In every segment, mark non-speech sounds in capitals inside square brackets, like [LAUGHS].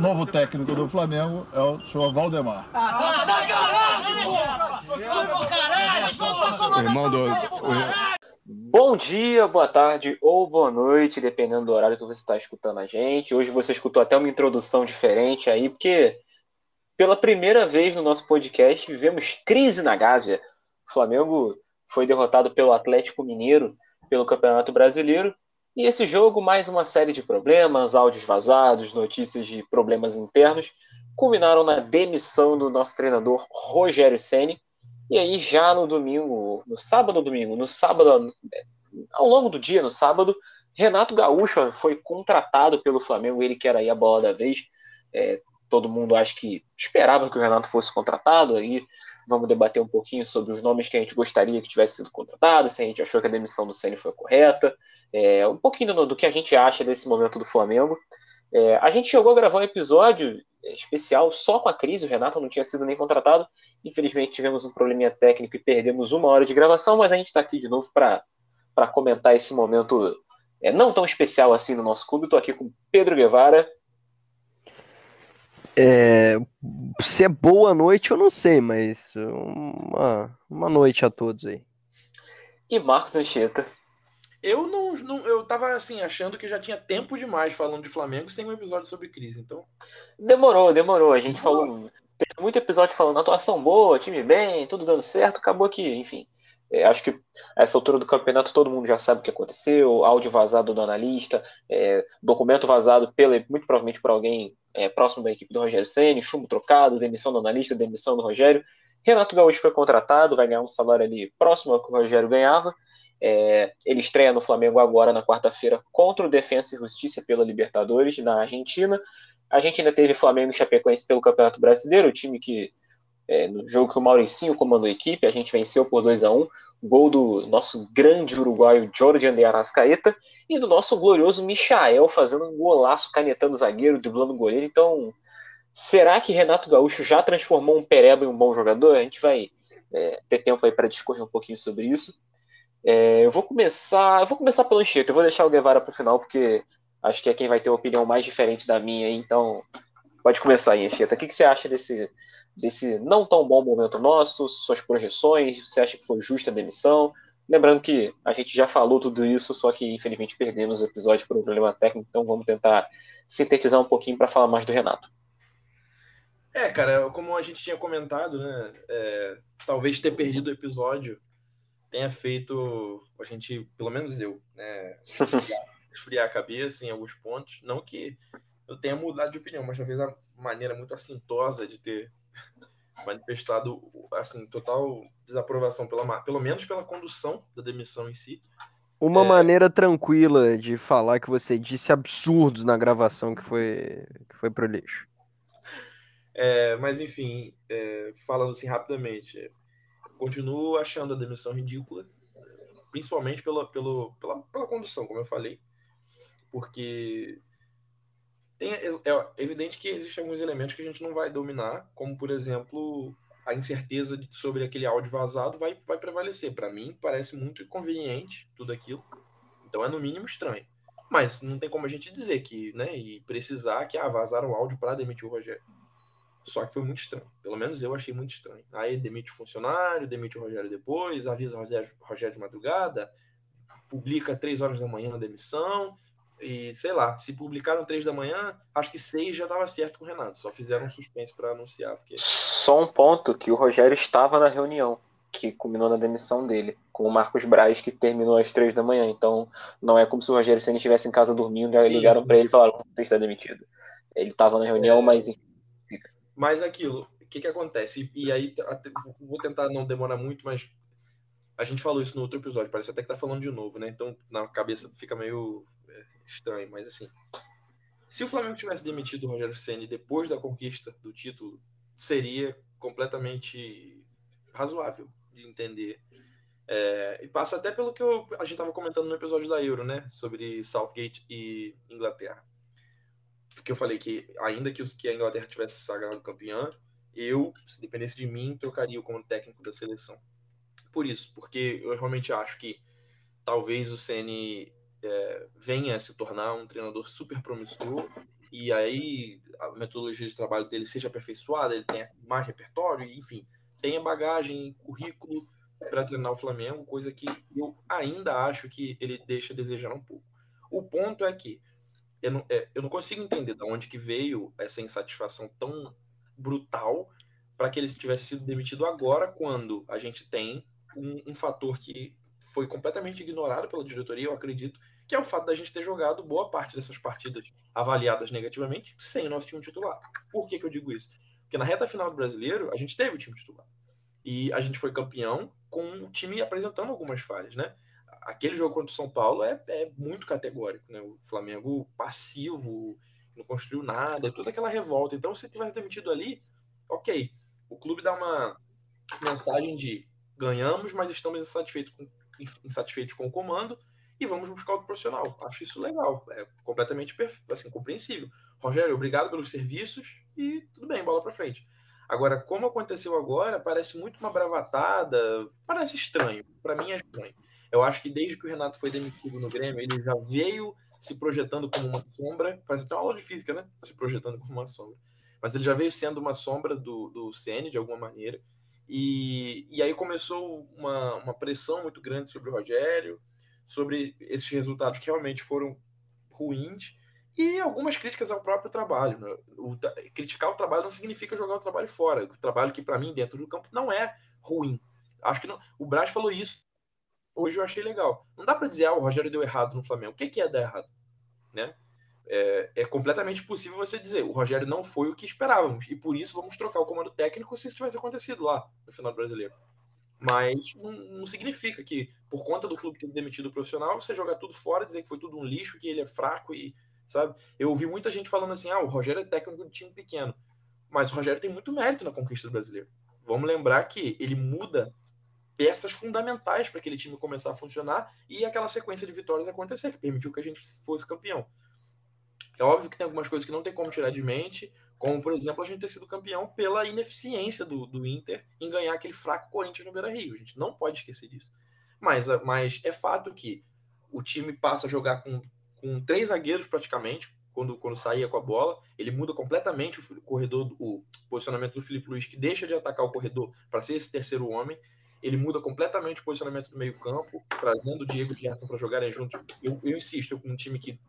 novo técnico do Flamengo é o senhor Valdemar. Irmão do. Bom dia, boa tarde ou boa noite, dependendo do horário que você está escutando a gente. Hoje você escutou até uma introdução diferente aí, porque pela primeira vez no nosso podcast vivemos crise na Gávea. O Flamengo foi derrotado pelo Atlético Mineiro pelo Campeonato Brasileiro. E esse jogo, mais uma série de problemas, áudios vazados, notícias de problemas internos, culminaram na demissão do nosso treinador Rogério Ceni. E aí, já no domingo, no sábado domingo, no sábado, ao longo do dia, no sábado, Renato Gaúcho foi contratado pelo Flamengo, ele que era aí a bola da vez. É, todo mundo acho que esperava que o Renato fosse contratado, aí vamos debater um pouquinho sobre os nomes que a gente gostaria que tivesse sido contratado, se a gente achou que a demissão do Ceni foi correta, é, um pouquinho do, do, que a gente acha desse momento do Flamengo. É, a gente chegou a gravar um episódio especial só com a crise, o Renato não tinha sido nem contratado, infelizmente tivemos um probleminha técnico e perdemos uma hora de gravação, mas a gente está aqui de novo para comentar esse momento é, não tão especial assim no nosso clube. Estou aqui com Pedro Guevara. É, se é boa noite, eu não sei, mas uma, uma noite a todos aí. E Marcos Anchieta. Eu não, não, eu tava assim, achando que já tinha tempo demais falando de Flamengo sem um episódio sobre crise, então. Demorou, demorou. A gente falou. Teve muito episódio falando atuação boa, time bem, tudo dando certo. Acabou que, enfim. É, acho que a essa altura do campeonato todo mundo já sabe o que aconteceu, áudio vazado do analista, é, documento vazado pela, muito provavelmente por alguém é, próximo da equipe do Rogério Senna, chumbo trocado, demissão do analista, demissão do Rogério. Renato Gaúcho foi contratado, vai ganhar um salário ali próximo ao que o Rogério ganhava. É, ele estreia no Flamengo agora na quarta-feira contra o Defensa e Justiça pela Libertadores na Argentina. A gente ainda teve Flamengo e Chapecoense pelo Campeonato Brasileiro, o time que é, no jogo que o Mauricinho comandou a equipe, a gente venceu por 2 a 1 gol do nosso grande uruguaio Jorge de Arrascaeta e do nosso glorioso Michael fazendo um golaço, canetando o zagueiro, driblando o goleiro. Então, será que Renato Gaúcho já transformou um Pereba em um bom jogador? A gente vai é, ter tempo aí para discorrer um pouquinho sobre isso. É, eu vou começar, eu vou começar pelo Anchieta, eu vou deixar o Guevara para o final porque acho que é quem vai ter uma opinião mais diferente da minha, então pode começar aí, Anchieta. O que, que você acha desse desse não tão bom momento nosso, suas projeções, você acha que foi justa a demissão? Lembrando que a gente já falou tudo isso, só que infelizmente perdemos o episódio por um problema técnico, então vamos tentar sintetizar um pouquinho para falar mais do Renato. É, cara, como a gente tinha comentado, né, é, talvez ter perdido o episódio tenha feito a gente, pelo menos eu, né, esfriar, [LAUGHS] esfriar a cabeça em alguns pontos. Não que eu tenha mudado de opinião, mas talvez a maneira muito assintosa de ter manifestado assim total desaprovação pela pelo menos pela condução da demissão em si. Uma é... maneira tranquila de falar que você disse absurdos na gravação que foi que foi pro lixo. É, mas enfim, é, falando assim rapidamente, continuo achando a demissão ridícula, principalmente pela, pela, pela, pela condução, como eu falei, porque tem, é, é evidente que existem alguns elementos que a gente não vai dominar, como, por exemplo, a incerteza de, sobre aquele áudio vazado vai, vai prevalecer. Para mim, parece muito inconveniente tudo aquilo. Então é no mínimo estranho. Mas não tem como a gente dizer que, né, e precisar que ah, vazaram o áudio para demitir o Rogério. Só que foi muito estranho. Pelo menos eu achei muito estranho. Aí demite o funcionário, demite o Rogério depois, avisa o Rogério, Rogério de madrugada, publica três horas da manhã a demissão, e sei lá, se publicaram três da manhã, acho que seis já estava certo com o Renato. Só fizeram um suspense para anunciar. Porque... Só um ponto que o Rogério estava na reunião que culminou na demissão dele, com o Marcos Braz, que terminou às três da manhã. Então, não é como se o Rogério Senna estivesse em casa dormindo e ligaram para ele e falaram: você está demitido. Ele estava na reunião, é... mas. Mas aquilo, o que, que acontece? E, e aí, vou tentar não demorar muito, mas a gente falou isso no outro episódio, parece até que tá falando de novo, né? Então, na cabeça fica meio estranho, mas assim. Se o Flamengo tivesse demitido o Rogério Ceni depois da conquista do título, seria completamente razoável de entender. É, e passa até pelo que eu, a gente estava comentando no episódio da Euro, né? Sobre Southgate e Inglaterra. Porque eu falei que, ainda que, que a Inglaterra tivesse sagrado campeã, eu, se dependesse de mim, trocaria como técnico da seleção. Por isso, porque eu realmente acho que talvez o Ceni é, venha a se tornar um treinador super promissor e aí a metodologia de trabalho dele seja aperfeiçoada, ele tenha mais repertório, enfim, tenha bagagem, currículo para treinar o Flamengo, coisa que eu ainda acho que ele deixa a desejar um pouco. O ponto é que eu não, é, eu não consigo entender de onde que veio essa insatisfação tão brutal para que ele tivesse sido demitido agora, quando a gente tem um, um fator que foi completamente ignorado pela diretoria, eu acredito, que é o fato da gente ter jogado boa parte dessas partidas avaliadas negativamente sem o nosso time titular. Por que, que eu digo isso? Porque na reta final do brasileiro, a gente teve o time titular. E a gente foi campeão com o time apresentando algumas falhas, né? Aquele jogo contra o São Paulo é, é muito categórico, né? O Flamengo passivo, não construiu nada, toda aquela revolta. Então, se tivesse demitido ali, ok. O clube dá uma mensagem de ganhamos, mas estamos insatisfeitos com, insatisfeitos com o comando e vamos buscar outro profissional. Acho isso legal, é completamente assim, compreensível. Rogério, obrigado pelos serviços e tudo bem, bola para frente. Agora, como aconteceu agora, parece muito uma bravatada, parece estranho. Para mim é estranho. Eu acho que desde que o Renato foi demitido no Grêmio, ele já veio se projetando como uma sombra, parece até uma aula de física, né? Se projetando como uma sombra. Mas ele já veio sendo uma sombra do, do CN, de alguma maneira. E, e aí começou uma, uma pressão muito grande sobre o Rogério, sobre esses resultados que realmente foram ruins e algumas críticas ao próprio trabalho. Né? O, criticar o trabalho não significa jogar o trabalho fora. O trabalho que, para mim, dentro do campo, não é ruim. Acho que não, o Braz falou isso. Hoje eu achei legal. Não dá para dizer, ah, o Rogério deu errado no Flamengo. O que, que é dar errado? Né? É, é, completamente possível você dizer, o Rogério não foi o que esperávamos. E por isso vamos trocar o comando técnico se isso tivesse acontecido lá no final do brasileiro. Mas não, não, significa que, por conta do clube ter demitido o profissional, você jogar tudo fora, dizer que foi tudo um lixo, que ele é fraco e, sabe? Eu ouvi muita gente falando assim: ah, o Rogério é técnico de time pequeno. Mas o Rogério tem muito mérito na conquista do brasileiro. Vamos lembrar que ele muda peças fundamentais para aquele time começar a funcionar e aquela sequência de vitórias acontecer, que permitiu que a gente fosse campeão. É óbvio que tem algumas coisas que não tem como tirar de mente, como, por exemplo, a gente ter sido campeão pela ineficiência do, do Inter em ganhar aquele fraco Corinthians no Beira Rio. A gente não pode esquecer disso. Mas, mas é fato que o time passa a jogar com, com três zagueiros praticamente, quando, quando saía com a bola. Ele muda completamente o corredor, o posicionamento do Felipe Luiz, que deixa de atacar o corredor para ser esse terceiro homem. Ele muda completamente o posicionamento do meio-campo, trazendo o Diego e o Gerson para jogarem juntos. Eu, eu insisto, com um time que,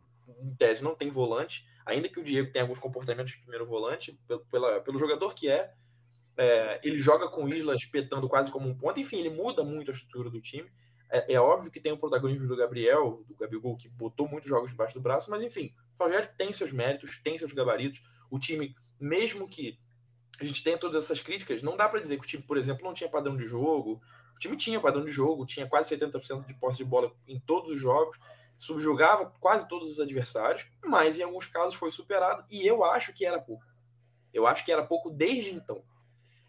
em tese, não tem volante ainda que o Diego tenha alguns comportamentos de primeiro volante, pelo, pela, pelo jogador que é, é, ele joga com Isla espetando quase como um ponto, enfim, ele muda muito a estrutura do time. É, é, óbvio que tem o protagonismo do Gabriel, do Gabigol, que botou muitos jogos debaixo do braço, mas enfim, o Rogério tem seus méritos, tem seus gabaritos. O time, mesmo que a gente tenha todas essas críticas, não dá para dizer que o time, por exemplo, não tinha padrão de jogo. O time tinha padrão de jogo, tinha quase 70% de posse de bola em todos os jogos subjugava quase todos os adversários, mas em alguns casos foi superado e eu acho que era pouco. Eu acho que era pouco desde então.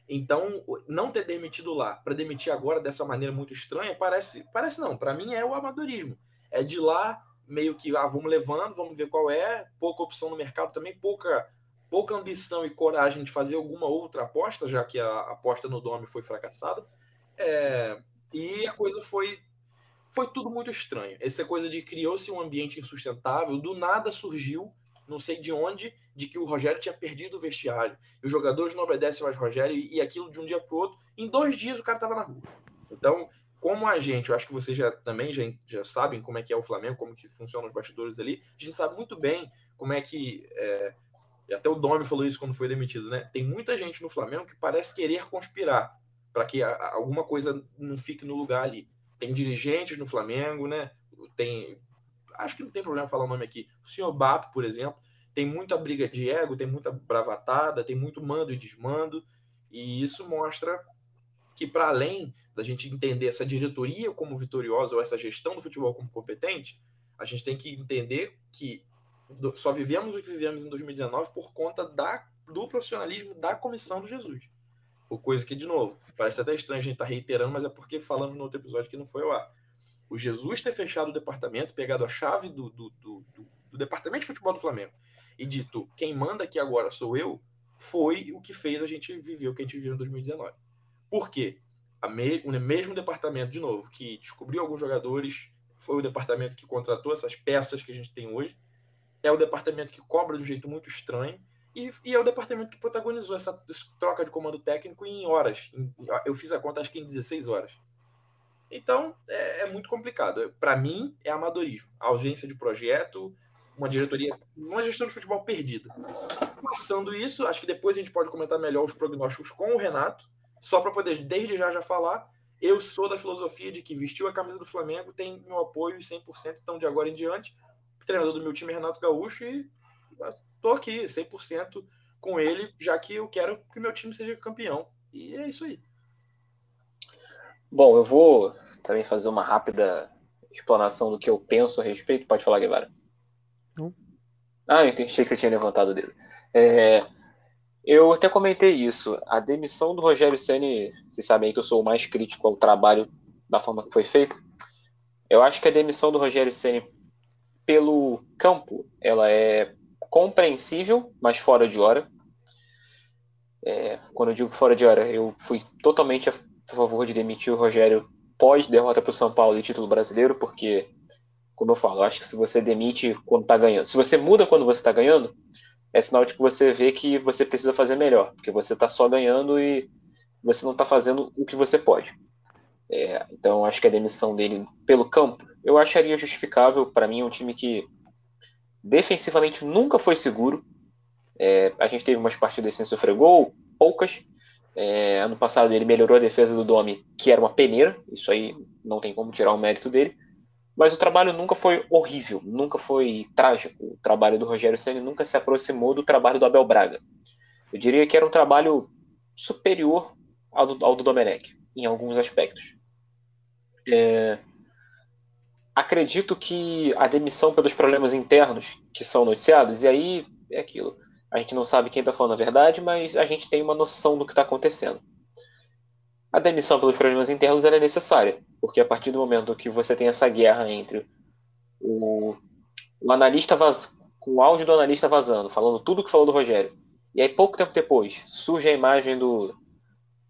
Então, não ter demitido lá para demitir agora dessa maneira muito estranha, parece, parece não, para mim é o amadorismo. É de lá meio que ah, vamos levando, vamos ver qual é, pouca opção no mercado também, pouca pouca ambição e coragem de fazer alguma outra aposta, já que a aposta no Dome foi fracassada. É, e a coisa foi foi tudo muito estranho. Essa coisa de criou-se um ambiente insustentável, do nada surgiu, não sei de onde, de que o Rogério tinha perdido o vestiário. E os jogadores não obedecem mais Rogério, e aquilo de um dia para outro, em dois dias o cara estava na rua. Então, como a gente, eu acho que vocês já também já, já sabem como é que é o Flamengo, como que funcionam os bastidores ali, a gente sabe muito bem como é que. É, até o Domi falou isso quando foi demitido, né? Tem muita gente no Flamengo que parece querer conspirar para que alguma coisa não fique no lugar ali tem dirigentes no Flamengo, né? Tem. Acho que não tem problema falar o nome aqui. O senhor BAP, por exemplo, tem muita briga de ego, tem muita bravatada, tem muito mando e desmando, e isso mostra que, para além da gente entender essa diretoria como vitoriosa ou essa gestão do futebol como competente, a gente tem que entender que só vivemos o que vivemos em 2019 por conta da, do profissionalismo da comissão do Jesus. Foi coisa que, de novo, parece até estranho a gente estar tá reiterando, mas é porque falamos no outro episódio que não foi ar. O Jesus ter fechado o departamento, pegado a chave do, do, do, do, departamento de futebol do Flamengo e dito quem manda aqui agora sou eu, foi o que fez a gente viver o que a gente viveu em 2019. Por quê? Me, o mesmo departamento, de novo, que descobriu alguns jogadores, foi o departamento que contratou essas peças que a gente tem hoje, é o departamento que cobra de um jeito muito estranho e, e é o departamento que protagonizou essa, essa troca de comando técnico em horas. Em- eu fiz a conta acho que em 16 horas. Então é, é muito complicado. Para mim é amadorismo, a ausência de projeto, uma diretoria, uma gestão de futebol perdida. Passando isso, acho que depois a gente pode comentar melhor os prognósticos com o Renato, só para poder desde já já falar. Eu sou da filosofia de que vestiu a camisa do Flamengo tem meu apoio 100%, então de agora em diante, treinador do meu time é Renato Gaúcho e tô aqui 100% com ele, já que eu quero que meu time seja campeão. E é isso aí. Bom, eu vou também fazer uma rápida explanação do que eu penso a respeito. Pode falar, Guevara. Não. Ah, eu entendi, achei que você tinha levantado o dedo. É, eu até comentei isso. A demissão do Rogério Ceni, vocês sabem aí que eu sou o mais crítico ao trabalho da forma que foi feita. Eu acho que a demissão do Rogério Ceni pelo campo, ela é compreensível, mas fora de hora. É, quando eu digo fora de hora, eu fui totalmente a favor de demitir o Rogério pós derrota para o São Paulo e título brasileiro, porque, como eu falo, eu acho que se você demite quando está ganhando, se você muda quando você está ganhando, é sinal de que você vê que você precisa fazer melhor, porque você está só ganhando e você não está fazendo o que você pode. É, então, acho que a demissão dele pelo campo, eu acharia justificável. Para mim, é um time que defensivamente nunca foi seguro. É, a gente teve umas partidas sem sofrer gol, poucas. É, ano passado ele melhorou a defesa do Domi, que era uma peneira. Isso aí não tem como tirar o mérito dele. Mas o trabalho nunca foi horrível, nunca foi trágico. O trabalho do Rogério Ceni nunca se aproximou do trabalho do Abel Braga. Eu diria que era um trabalho superior ao do, ao do Domenech, em alguns aspectos. É, acredito que a demissão pelos problemas internos que são noticiados, e aí é aquilo. A gente não sabe quem está falando a verdade, mas a gente tem uma noção do que está acontecendo. A demissão pelos problemas internos é necessária, porque a partir do momento que você tem essa guerra entre o, o analista com o áudio do analista vazando, falando tudo o que falou do Rogério, e aí pouco tempo depois surge a imagem do,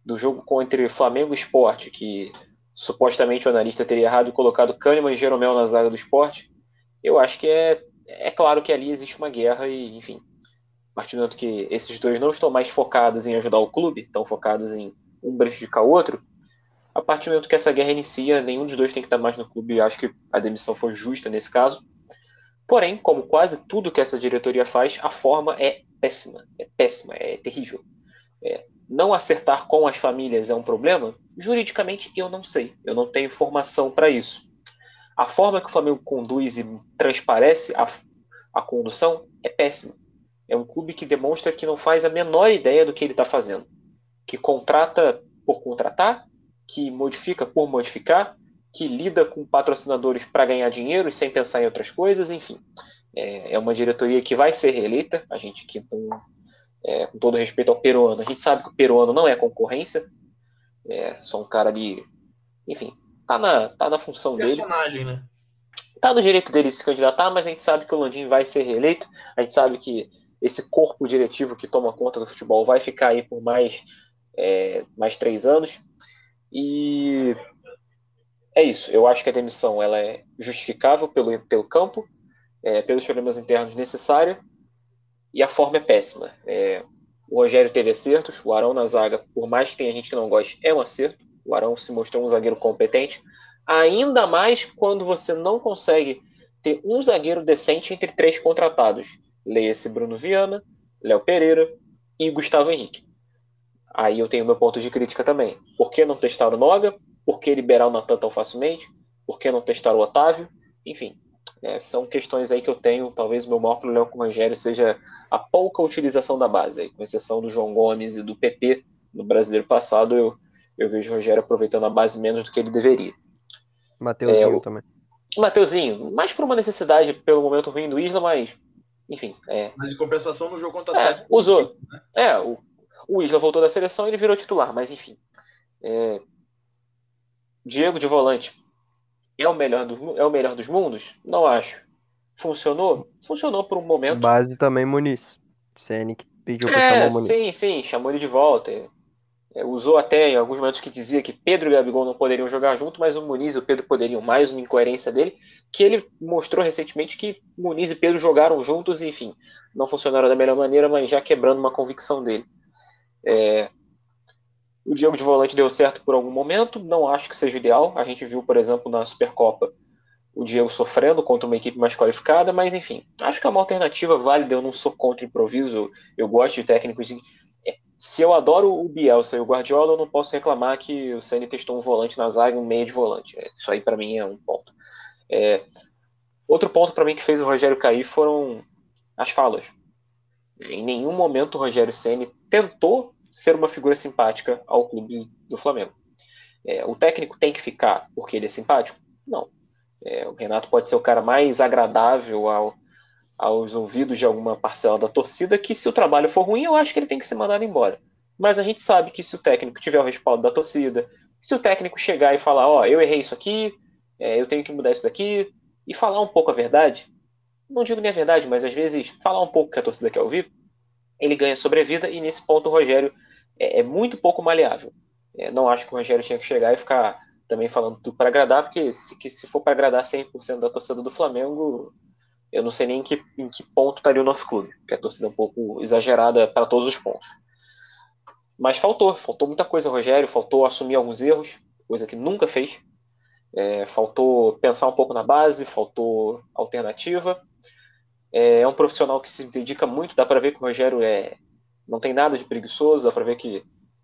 do jogo entre Flamengo e Sport, que supostamente o analista teria errado e colocado Kahneman e Jeromel na zaga do esporte, eu acho que é, é claro que ali existe uma guerra e, enfim, a partir do momento que esses dois não estão mais focados em ajudar o clube, estão focados em um prejudicar o outro, a partir do momento que essa guerra inicia, nenhum dos dois tem que estar mais no clube, e acho que a demissão foi justa nesse caso. Porém, como quase tudo que essa diretoria faz, a forma é péssima, é péssima, é terrível. É, não acertar com as famílias é um problema? Juridicamente, eu não sei. Eu não tenho informação para isso. A forma que o Flamengo conduz e transparece a, a condução é péssima. É um clube que demonstra que não faz a menor ideia do que ele está fazendo. Que contrata por contratar, que modifica por modificar, que lida com patrocinadores para ganhar dinheiro e sem pensar em outras coisas, enfim. É, é uma diretoria que vai ser reeleita. A gente aqui, com, é, com todo respeito ao peruano, a gente sabe que o peruano não é concorrência. É só um cara ali, enfim, tá na, tá na função Personagem, dele. né? Tá no direito dele de se candidatar, mas a gente sabe que o Landim vai ser reeleito. A gente sabe que esse corpo diretivo que toma conta do futebol vai ficar aí por mais, é, mais três anos. E é isso. Eu acho que a demissão ela é justificável pelo, pelo campo, é, pelos problemas internos necessária, e a forma é péssima. É, o Rogério teve acertos, o Arão na zaga, por mais que tenha gente que não goste, é um acerto. O Arão se mostrou um zagueiro competente, ainda mais quando você não consegue ter um zagueiro decente entre três contratados. Leia-se Bruno Viana, Léo Pereira e Gustavo Henrique. Aí eu tenho meu ponto de crítica também. Por que não testar o Noga? Por que liberar o Natan tão facilmente? Por que não testar o Otávio? Enfim, é, são questões aí que eu tenho. Talvez o meu maior problema com o Rogério seja a pouca utilização da base. Aí, com exceção do João Gomes e do PP no brasileiro passado, eu, eu vejo o Rogério aproveitando a base menos do que ele deveria. Mateuzinho É, o- também. Mateuzinho, mais por uma necessidade pelo momento ruim do Isla, mas enfim, é, Mas em compensação no jogo contra o É, Atlético. usou. É, o, o Isla voltou da seleção e ele virou titular, mas enfim. É, Diego de volante é o melhor do, é o melhor dos mundos? Não acho. Funcionou? Funcionou por um momento. Base também Muniz. Ceni que pediu pra chamar É, o Muniz. sim, sim, chamou ele de volta. É, É, usou até em alguns momentos que dizia que Pedro e Gabigol não poderiam jogar junto, mas o Muniz e o Pedro poderiam, mais uma incoerência dele, que ele mostrou recentemente que Muniz e Pedro jogaram juntos e, enfim, não funcionaram da melhor maneira, mas já quebrando uma convicção dele. É, o Diego de volante deu certo por algum momento, não acho que seja ideal. A gente viu, por exemplo, na Supercopa, o Diego sofrendo contra uma equipe mais qualificada, mas enfim, acho que é uma alternativa válida. Eu não sou contra improviso, eu gosto de técnicos se eu adoro o Bielsa e o Guardiola, eu não posso reclamar que o Ceni testou um volante na zaga e um meio de volante. É, isso aí para mim é um ponto. É, outro ponto para mim que fez o Rogério cair foram as falas. Em nenhum momento o Rogério Ceni tentou ser uma figura simpática ao clube do Flamengo. É, o técnico tem que ficar porque ele é simpático? Não. É, o Renato pode ser o cara mais agradável ao, aos ouvidos de alguma parcela da torcida que se o trabalho for ruim, eu acho que ele tem que ser mandado embora. Mas a gente sabe que se o técnico tiver o respaldo da torcida, se o técnico chegar e falar, ó, oh, eu errei isso aqui, é, eu tenho que mudar isso daqui, e falar um pouco a verdade, não digo nem a verdade, mas às vezes falar um pouco que a torcida quer ouvir, ele ganha sobrevida e nesse ponto o Rogério é, é muito pouco maleável. É, não acho que o Rogério tinha que chegar e ficar também falando tudo para agradar, porque se, que, se for para agradar 100% da torcida do Flamengo, eu não sei nem em que, em que ponto estaria o nosso clube, que a torcida é um pouco exagerada para todos os pontos. Mas faltou, faltou muita coisa, Rogério, faltou assumir alguns erros, coisa que nunca fez. É, faltou pensar um pouco na base, faltou alternativa. É, é um profissional que se dedica muito, dá para ver que o Rogério é, não tem nada de preguiçoso, dá para ver que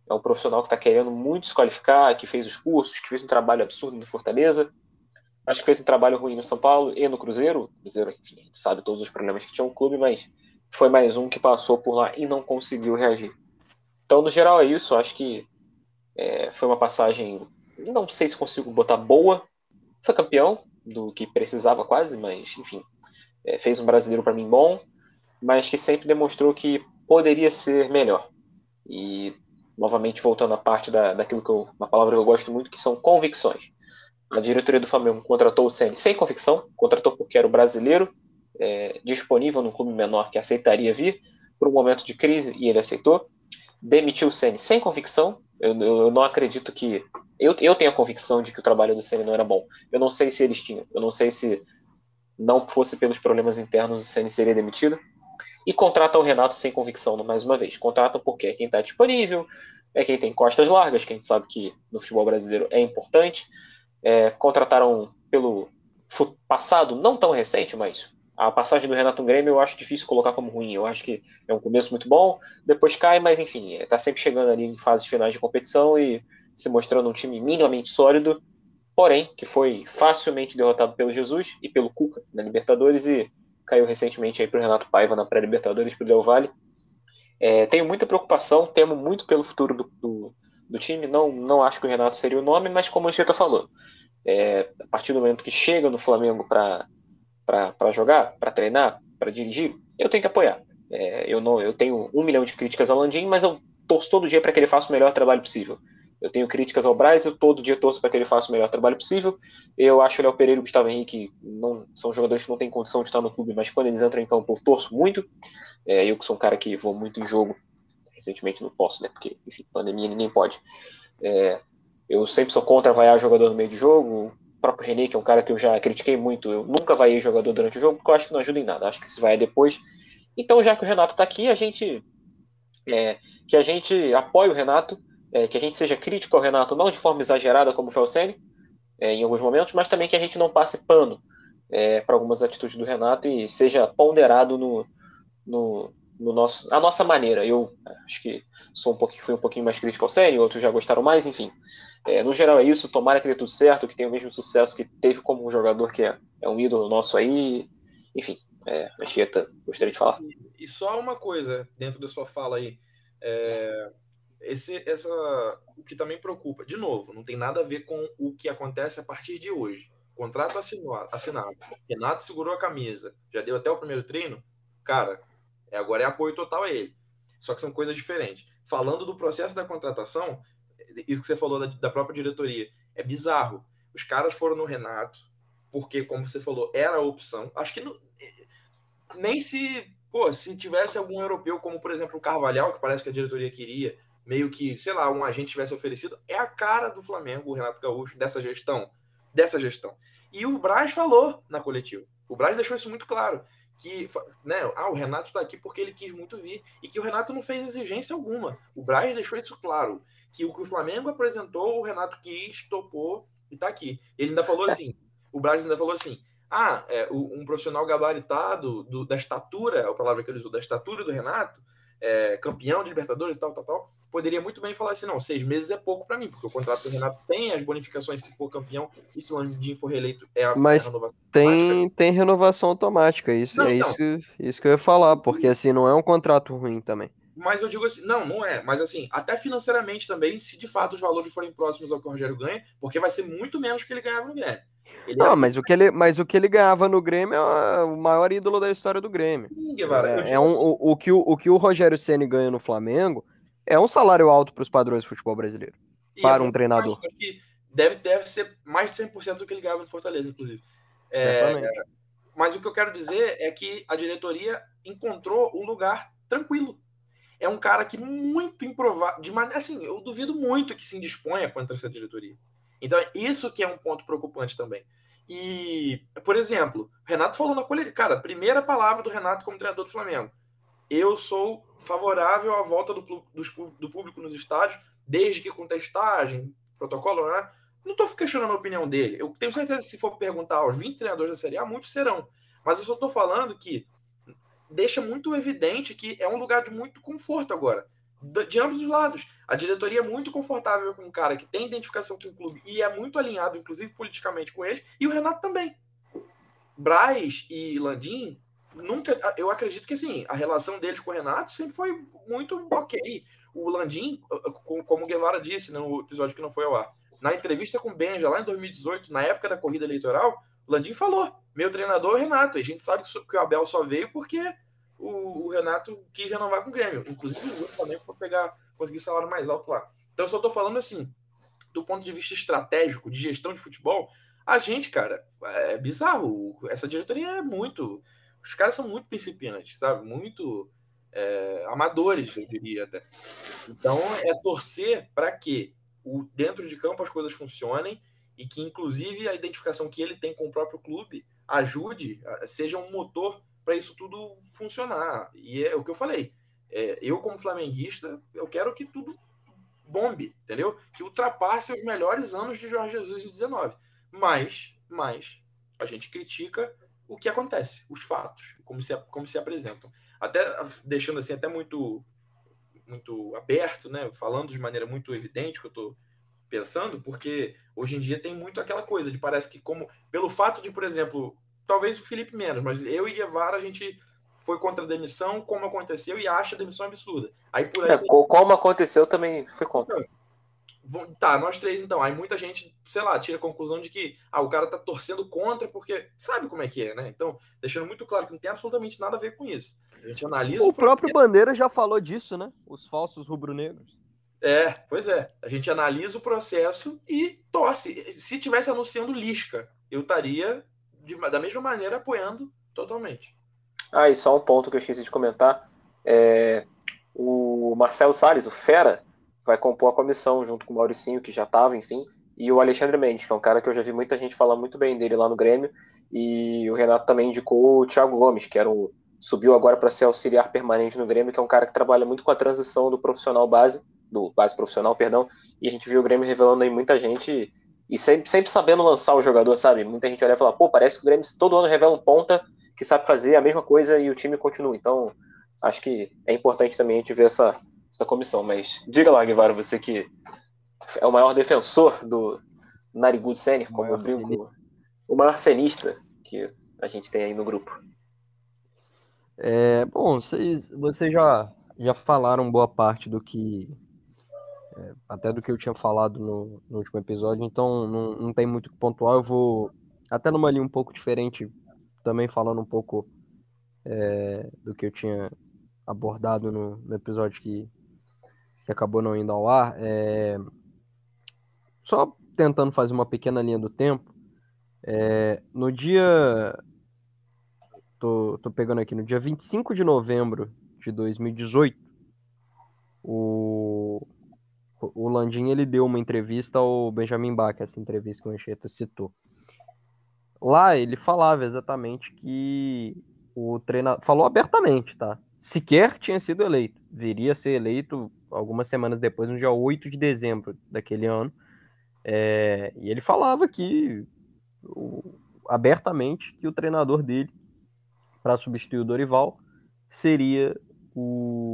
é um profissional que está querendo muito se qualificar, que fez os cursos, que fez um trabalho absurdo no Fortaleza. Acho que fez um trabalho ruim no São Paulo e no Cruzeiro. Cruzeiro, enfim, a gente sabe todos os problemas que tinha o clube, mas foi mais um que passou por lá e não conseguiu reagir. Então, no geral, é isso. Acho que é, foi uma passagem, não sei se consigo botar boa. Foi campeão do que precisava quase, mas, enfim, é, fez um brasileiro para mim bom, mas que sempre demonstrou que poderia ser melhor. E, novamente, voltando à parte da, daquilo que eu, uma palavra que eu gosto muito, que são convicções. A diretoria do Flamengo contratou o Ceni sem convicção, contratou porque era o brasileiro é, disponível num clube menor que aceitaria vir por um momento de crise e ele aceitou. Demitiu o Ceni sem convicção. Eu, eu, eu, não acredito que eu, eu tenho a convicção de que o trabalho do Ceni não era bom. Eu não sei se eles tinham. Eu não sei se não fosse pelos problemas internos o Ceni seria demitido. E contrata o Renato sem convicção, mais uma vez. Contratam porque é quem está disponível, é quem tem costas largas, que a gente sabe que no futebol brasileiro é importante é, contrataram pelo passado, não tão recente, mas a passagem do Renato Grêmio eu acho difícil colocar como ruim. Eu acho que é um começo muito bom, depois cai, mas enfim, está é, sempre chegando ali em fases finais de competição e se mostrando um time minimamente sólido, porém, que foi facilmente derrotado pelo Jesus e pelo Cuca na Libertadores e caiu recentemente aí para o Renato Paiva na pré-Libertadores para o Del Valle. É, tenho muita preocupação, temo muito pelo futuro do, do, do time. Não, não acho que o Renato seria o nome, mas como o Anchieta falou, é, a partir do momento que chega no Flamengo para jogar, para treinar, para dirigir, eu tenho que apoiar. É, eu não, eu tenho um milhão de críticas ao Landim, mas eu torço todo dia para que ele faça o melhor trabalho possível. Eu tenho críticas ao Braz, eu todo dia torço para que ele faça o melhor trabalho possível. Eu acho o Léo Pereira e o Gustavo Henrique não, são jogadores que não têm condição de estar no clube, mas quando eles entram em campo eu torço muito. É, eu que sou um cara que vou muito em jogo, recentemente não posso, né? Porque, enfim, pandemia ninguém pode. É, eu sempre sou contra vaiar jogador no meio de jogo. O próprio René, que é um cara que eu já critiquei muito, eu nunca vaiei jogador durante o jogo, porque eu acho que não ajuda em nada. Acho que se vai depois. Então, já que o Renato está aqui, a gente. É, que a gente apoie o Renato, é, que a gente seja crítico ao Renato, não de forma exagerada como foi o Senna, é, em alguns momentos, mas também que a gente não passe pano é, para algumas atitudes do Renato e seja ponderado no, no, no nosso, a nossa maneira. Eu acho que sou um pouquinho, fui um pouquinho mais crítico ao sério, outros já gostaram mais, enfim. É, no geral é isso, tomara que dê tudo certo, que tenha o mesmo sucesso que teve como um jogador que é, é um ídolo nosso aí. Enfim, é, Anchieta, gostaria de falar. E só uma coisa dentro da sua fala aí. É, esse, essa, o que também preocupa, de novo, não tem nada a ver com o que acontece a partir de hoje. Contrato assinado, assinado. Renato segurou a camisa, já deu até o primeiro treino. Cara, agora é apoio total a ele. Só que são coisas diferentes. Falando do processo da contratação, isso que você falou da, da própria diretoria, é bizarro. Os caras foram no Renato, porque, como você falou, era a opção. Acho que não, nem se, pô, se tivesse algum europeu, como por exemplo o Carvalhal, que parece que a diretoria queria, meio que, sei lá, um agente tivesse oferecido, é a cara do Flamengo, o Renato Gaúcho, dessa gestão. Dessa gestão. E o Braz falou na coletiva. O Braz deixou isso muito claro. Que né, ah, o Renato está aqui porque ele quis muito vir. E que o Renato não fez exigência alguma. O Braz deixou isso claro. Que o que o Flamengo apresentou, o Renato quis, topou e está aqui. Ele ainda falou assim: o Braz ainda falou assim: ah, é, um profissional gabaritado do, da estatura, é a palavra que ele usou, da estatura do Renato, é, campeão de Libertadores, tal, tal, tal, poderia muito bem falar assim: não, seis meses é pouco para mim, porque o contrato do Renato tem as bonificações se for campeão, e se o Landim for reeleito, é a, Mas é a renovação tem, automática. tem renovação automática, isso, Não, é então. isso, isso que eu ia falar, porque assim, não é um contrato ruim também. Mas eu digo assim, não, não é. Mas assim, até financeiramente também, se de fato os valores forem próximos ao que o Rogério ganha, porque vai ser muito menos que ele ganhava no Grêmio. Ele Não, era- mas o que ele, mas o que ele ganhava no Grêmio é o maior ídolo da história do Grêmio. Sim, Guevara, É, é um, assim, o, o que o, o que o Rogério Ceni ganha no Flamengo é um salário alto para os padrões do futebol brasileiro. e para é um treinador. deve, deve ser mais de 100% do que ele ganhava no Fortaleza, inclusive. É. Mas o que eu quero dizer é que a diretoria encontrou um lugar tranquilo. É um cara que muito improvável, de maneira assim, eu duvido muito que se indisponha contra essa diretoria. Então, isso que é um ponto preocupante também. E, por exemplo, o Renato falou na coletiva, cara, primeira palavra do Renato como treinador do Flamengo. Eu sou favorável à volta do, pu- do público nos estádios, desde que com testagem, protocolo, né? Não estou questionando a opinião dele. Eu tenho certeza que se for perguntar aos 20 treinadores da Série A, muitos serão. Mas eu só estou falando que deixa muito evidente que é um lugar de muito conforto agora, de, ambos os lados. A diretoria é muito confortável com um cara que tem identificação com o clube e é muito alinhado, inclusive politicamente, com eles, e o Renato também. Braz e Landim, nunca. Eu acredito que assim, a relação deles com o Renato sempre foi muito ok. O Landim, co- como o Guevara disse no episódio que não foi ao ar, na entrevista com o Benja lá em 2018, na época da corrida eleitoral, Landim falou: meu treinador é o Renato. A gente sabe que, o Abel só veio porque o, Renato quis renovar com o Grêmio. Inclusive, o Flamengo para pegar, conseguir salário mais alto lá. Então, eu só tô falando assim, do ponto de vista estratégico, de gestão de futebol, a gente, cara, é bizarro. Essa diretoria é muito. Os caras são muito principiantes, sabe? Muito é, amadores, eu diria até. Então, é torcer para que o, dentro de campo as coisas funcionem e que, inclusive, a identificação que ele tem com o próprio clube ajude, seja um motor para isso tudo funcionar. E é o que eu falei. É, eu, como flamenguista, eu quero que tudo bombe, entendeu? Que ultrapasse os melhores anos de Jorge Jesus em 19. Mas, mas, a gente critica o que acontece, os fatos, como se, como se apresentam. Até deixando assim, até muito muito aberto, né? Falando de maneira muito evidente que eu estou pensando, porque hoje em dia tem muito aquela coisa de parece que como pelo fato de, por exemplo, talvez o Felipe menos, mas eu e Guevara a gente foi contra a demissão, como aconteceu e acha a demissão absurda. Aí por aí É, co- como aconteceu, eu também fui contra. Vão- Tá, nós três então. Aí muita gente, sei lá, tira a conclusão de que ah, o cara tá torcendo contra porque sabe como é que é, né? Então, deixando muito claro que não tem absolutamente nada a ver com isso. A gente analisa O próprio Bandeira já falou disso, né? Os falsos rubro-negros. É, pois é. A gente analisa o processo e torce. Se tivesse anunciando Lisca, eu estaria de- da mesma maneira apoiando totalmente. Ah, e só um ponto que eu esqueci de comentar. É, o Marcelo Salles, o Fera, vai compor a comissão junto com o Mauricinho, que já estava, enfim, e o Alexandre Mendes, que é um cara que eu já vi muita gente falar muito bem dele lá no Grêmio, e o Renato também indicou o Thiago Gomes, que era um, subiu agora para ser auxiliar permanente no Grêmio, que é um cara que trabalha muito com a transição do profissional base, do base profissional, perdão, e a gente viu o Grêmio revelando aí muita gente e sempre, sempre sabendo lançar o jogador, sabe? Muita gente olha e fala, pô, parece que o Grêmio todo ano revela um ponta que sabe fazer a mesma coisa e o time continua. Então, acho que é importante também a gente ver essa, essa comissão. Mas diga lá, Guevara, você que é o maior defensor do Narigudo Sênior, como eu brinco, o maior cenista que a gente tem aí no grupo. É, bom, vocês, vocês já, já falaram boa parte do que. É, até do que eu tinha falado no, no último episódio, então não, não tem muito o que pontuar. Eu vou até numa linha um pouco diferente, também falando um pouco é, do que eu tinha abordado no, no episódio que, que acabou não indo ao ar. É, só tentando fazer uma pequena linha do tempo. é, no dia tô, tô pegando aqui, no dia 25 de novembro de 2018, o, o Landim ele deu uma entrevista ao Benjamin Bach, essa entrevista que o Anchieta citou. Lá ele falava exatamente que o treinador falou abertamente, tá? Sequer tinha sido eleito, viria a ser eleito algumas semanas depois, no dia 8 de dezembro daquele ano. É, e ele falava que abertamente que o treinador dele para substituir o Dorival seria o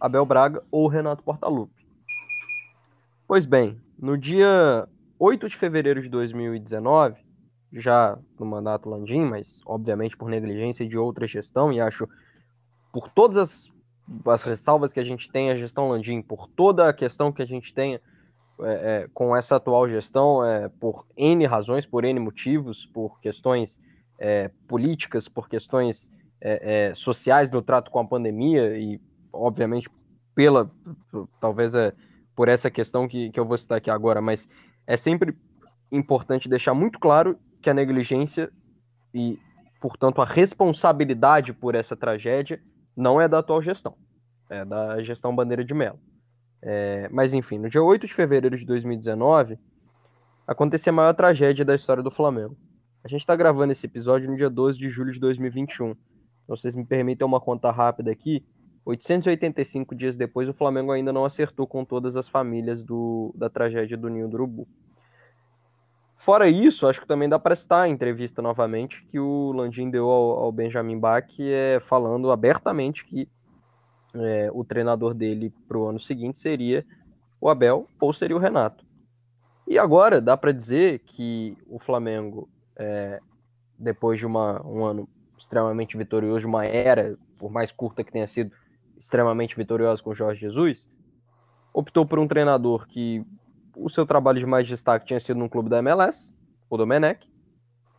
Abel Braga ou o Renato Portaluppi. Pois bem, no dia 8 de fevereiro de 2019, já no mandato Landim, mas obviamente por negligência de outra gestão, e acho por todas as, as ressalvas que a gente tem a gestão Landim, por toda a questão que a gente tem é, é, com essa atual gestão, é, por N razões, por N motivos, por questões é, políticas, por questões é, é, sociais no trato com a pandemia e, obviamente, pela talvez por essa questão que, que eu vou citar aqui agora, mas é sempre importante deixar muito claro que a negligência e, portanto, a responsabilidade por essa tragédia não é da atual gestão, é da gestão Bandeira de Mello. É, mas, enfim, no dia 8 de fevereiro de 2019, aconteceu a maior tragédia da história do Flamengo. A gente está gravando esse episódio no dia 12 de julho de 2021. Então, vocês me permitem uma conta rápida aqui. 885 dias depois, o Flamengo ainda não acertou com todas as famílias do, da tragédia do Ninho do Urubu. Fora isso, acho que também dá para citar a entrevista novamente que o Landim deu ao, ao Benjamin Bach, é, falando abertamente que é, o treinador dele para o ano seguinte seria o Abel ou seria o Renato. E agora dá para dizer que o Flamengo, é, depois de uma, um ano extremamente vitorioso, de uma era, por mais curta que tenha sido, extremamente vitoriosa com o Jorge Jesus, optou por um treinador que o seu trabalho de mais destaque tinha sido num clube da MLS, o Domenech,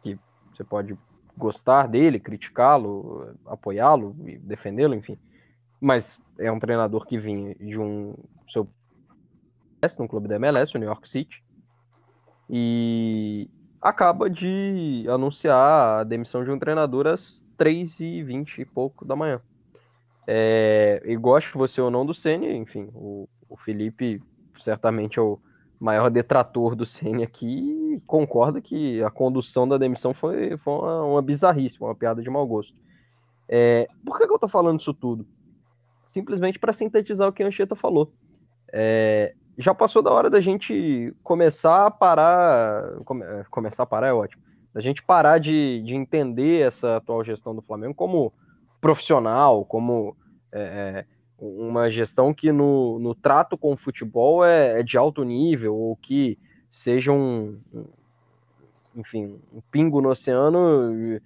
que você pode gostar dele, criticá-lo, apoiá-lo e defendê-lo, enfim. Mas é um treinador que vinha de um seu num clube da MLS, o New York City, e acaba de anunciar a demissão de um treinador às 3h20 e pouco da manhã. É, e goste você ou não do Senna, enfim, o, o Felipe certamente é o maior detrator do Senna aqui concorda que a condução da demissão foi, foi uma, uma bizarrice, uma piada de mau gosto. É, por que, que eu tô falando isso tudo? Simplesmente para sintetizar o que a Anchieta falou. É, já passou da hora da gente começar a parar. Come, é, começar a parar é ótimo. Da gente parar de, de entender essa atual gestão do Flamengo como profissional, como é, é uma gestão que no, no trato com o futebol é, é de alto nível, ou que seja um, enfim, um pingo no oceano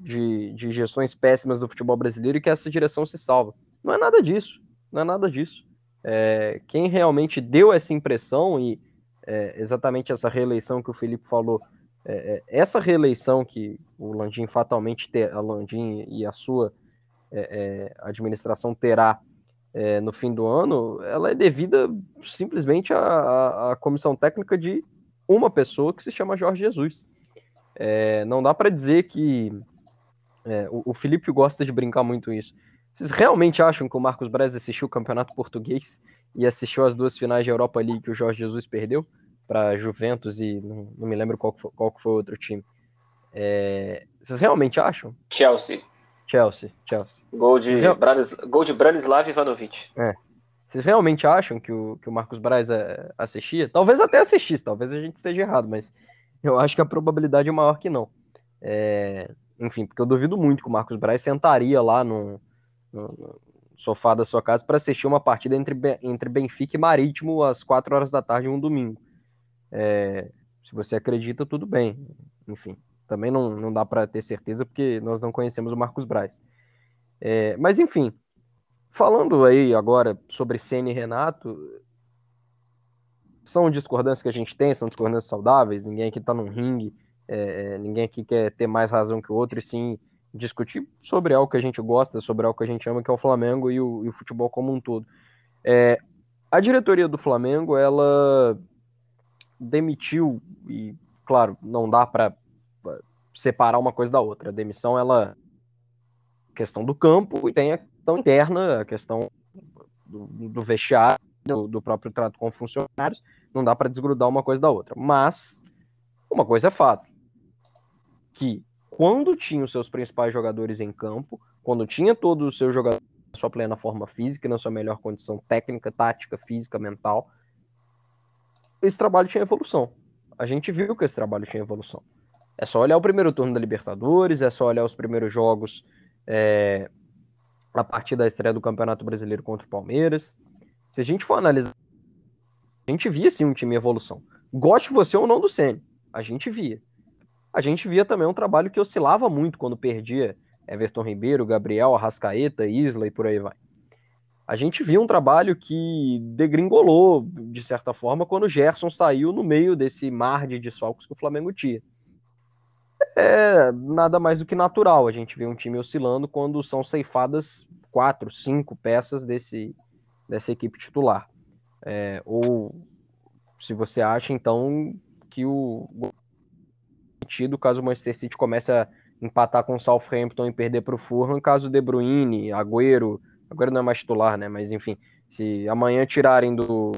de, de gestões péssimas do futebol brasileiro e que essa direção se salva. Não é nada disso, não é nada disso. É, quem realmente deu essa impressão e é, exatamente essa reeleição que o Felipe falou, é, é essa reeleição que o Landim fatalmente ter, a Landim e a sua é, é, administração terá é, no fim do ano, ela é devida simplesmente à, à, comissão técnica de uma pessoa que se chama Jorge Jesus. Não dá para dizer que o, o, Felipe gosta de brincar muito isso. Vocês realmente acham que o Marcos Braz assistiu o Campeonato Português e assistiu as duas finais de Europa League que o Jorge Jesus perdeu para Juventus e não, não, me lembro qual, qual foi o outro time? É, vocês realmente acham? Chelsea. Chelsea, Chelsea. Gol de, real... Branis... Gol de Branislav Ivanovic. É. Vocês realmente acham que o, que o Marcos Braz é, assistia? Talvez até assistisse, talvez a gente esteja errado, mas eu acho que a probabilidade é maior que não. É... Enfim, porque eu duvido muito que o Marcos Braz sentaria lá no, no, no sofá da sua casa para assistir uma partida entre, entre Benfica e Marítimo às 4 horas da tarde um domingo. É... Se você acredita, tudo bem. Enfim. Também não, não dá para ter certeza porque nós não conhecemos o Marcos Braz. É, mas enfim, falando aí agora sobre Senna e Renato, são discordâncias que a gente tem, são discordâncias saudáveis, ninguém aqui está num ringue, é, é, ninguém aqui quer ter mais razão que o outro, e sim discutir sobre algo que a gente gosta, sobre algo que a gente ama, que é o Flamengo e o, e o futebol como um todo. É, a diretoria do Flamengo, ela demitiu, e claro, não dá para separar uma coisa da outra. A demissão, ela questão do campo e tem a questão interna, a questão do, do vestiário, do, do próprio trato com funcionários, não dá para desgrudar uma coisa da outra. Mas uma coisa é fato, que quando tinha os seus principais jogadores em campo, quando tinha todos os seus jogadores na sua plena forma física, na sua melhor condição técnica, tática, física, mental, esse trabalho tinha evolução. A gente viu que esse trabalho tinha evolução. É só olhar o primeiro turno da Libertadores, é só olhar os primeiros jogos é, a partir da estreia do Campeonato Brasileiro contra o Palmeiras. Se a gente for analisar, a gente via sim um time em evolução. Goste você ou não do Ceni, a gente via. A gente via também um trabalho que oscilava muito quando perdia Everton Ribeiro, Gabriel, Arrascaeta, Isla e por aí vai. A gente viu um trabalho que degringolou, de certa forma, quando o Gerson saiu no meio desse mar de desfalques que o Flamengo tinha. É nada mais do que natural a gente ver um time oscilando quando são ceifadas quatro, cinco peças desse, dessa equipe titular. É, ou se você acha, então, que o caso o Manchester City comece a empatar com o Southampton e perder para o Fulham, caso De Bruyne, Agüero, Agüero não é mais titular, né? Mas enfim, se amanhã tirarem do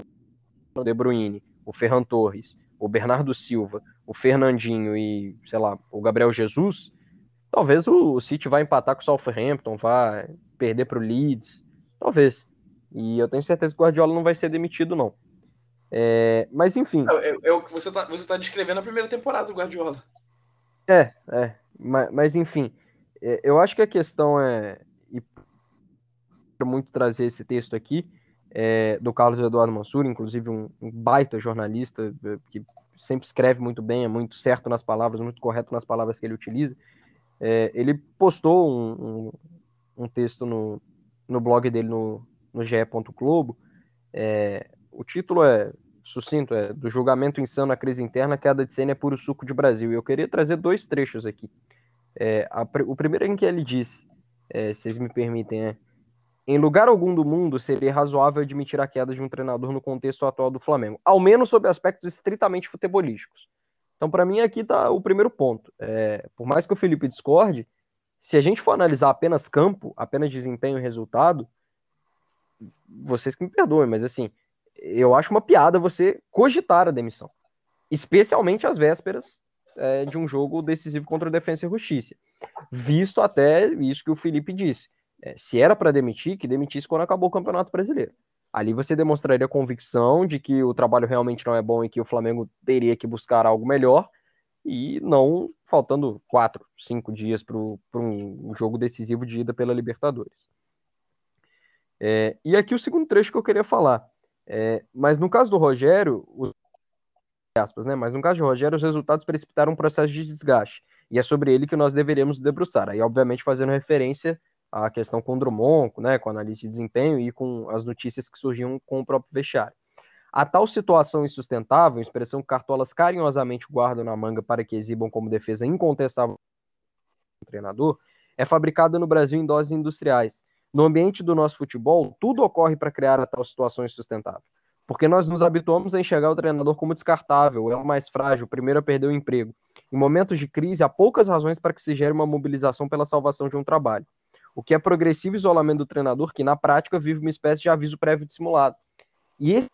De Bruyne, o Ferran Torres, o Bernardo Silva, o Fernandinho e, sei lá, o Gabriel Jesus, talvez o City vá empatar com o Southampton, vá perder para o Leeds, talvez. E eu tenho certeza que o Guardiola não vai ser demitido, não. É, mas enfim. É, é, é o que você está você tá descrevendo a primeira temporada do Guardiola. É, é. Mas, mas enfim, é, eu acho que a questão é. E muito trazer esse texto aqui, é, do Carlos Eduardo Mansur, inclusive um, um, baita jornalista é, que sempre escreve muito bem, é muito certo nas palavras, muito correto nas palavras que ele utiliza. É, ele postou um, um, um, texto no, no blog dele no, no ge. Globo. É, o título é sucinto, é do julgamento insano à crise interna, queda de cena é puro suco de Brasil. E eu queria trazer dois trechos aqui. É, a, o primeiro é em que ele diz, é, se vocês me permitem, é em lugar algum do mundo seria razoável admitir a queda de um treinador no contexto atual do Flamengo, ao menos sob aspectos estritamente futebolísticos. Então, para mim, aqui está o primeiro ponto. É, por mais que o Felipe discorde, se a gente for analisar apenas campo, apenas desempenho e resultado, vocês que me perdoem, mas assim, eu acho uma piada você cogitar a demissão, especialmente às vésperas é, de um jogo decisivo contra o Defensa e Justiça, visto até isso que o Felipe disse. É, se era para demitir, que demitisse quando acabou o Campeonato Brasileiro. Ali você demonstraria convicção de que o trabalho realmente não é bom e que o Flamengo teria que buscar algo melhor, e não faltando quatro, cinco dias para um jogo decisivo de ida pela Libertadores. É, e aqui o segundo trecho que eu queria falar. É, mas no caso do Rogério, os, aspas, né? Mas no caso do Rogério, os resultados precipitaram um processo de desgaste. E é sobre ele que nós deveríamos debruçar. Aí, obviamente, fazendo referência a questão com o Drummond, né, com a análise de desempenho e com as notícias que surgiam com o próprio vestiário. A tal situação insustentável, expressão que Cartolas carinhosamente guardam na manga para que exibam como defesa incontestável do treinador, é fabricada no Brasil em doses industriais. No ambiente do nosso futebol, tudo ocorre para criar a tal situação insustentável. Porque nós nos habituamos a enxergar o treinador como descartável, é o mais frágil, o primeiro a perder o emprego. Em momentos de crise, há poucas razões para que se gere uma mobilização pela salvação de um trabalho o que é progressivo isolamento do treinador, que na prática vive uma espécie de aviso prévio dissimulado. E esse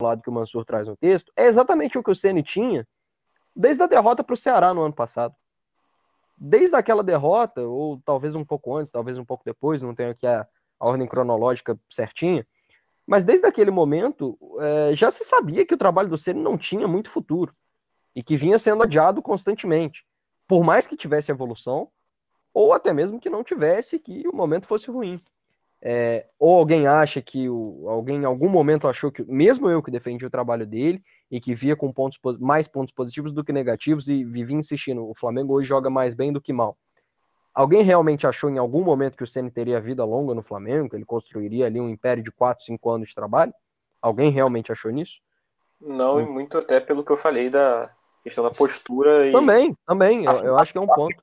lado que o Mansur traz no texto é exatamente o que o Ceni tinha desde a derrota para o Ceará no ano passado. Desde aquela derrota, ou talvez um pouco antes, talvez um pouco depois, não tenho aqui a, a ordem cronológica certinha, mas desde aquele momento é, já se sabia que o trabalho do Ceni não tinha muito futuro e que vinha sendo adiado constantemente. Por mais que tivesse evolução, ou até mesmo que não tivesse, que o momento fosse ruim. É, ou alguém acha que o, alguém em algum momento achou que, mesmo eu que defendi o trabalho dele e que via com pontos, mais pontos positivos do que negativos e vivia insistindo, o Flamengo hoje joga mais bem do que mal. Alguém realmente achou em algum momento que o Ceni teria vida longa no Flamengo, que ele construiria ali um império de 4, 5 anos de trabalho? Alguém realmente achou nisso? Não, e muito até pelo que eu falei da questão da postura. E... Também, também, eu, eu acho que é um ponto.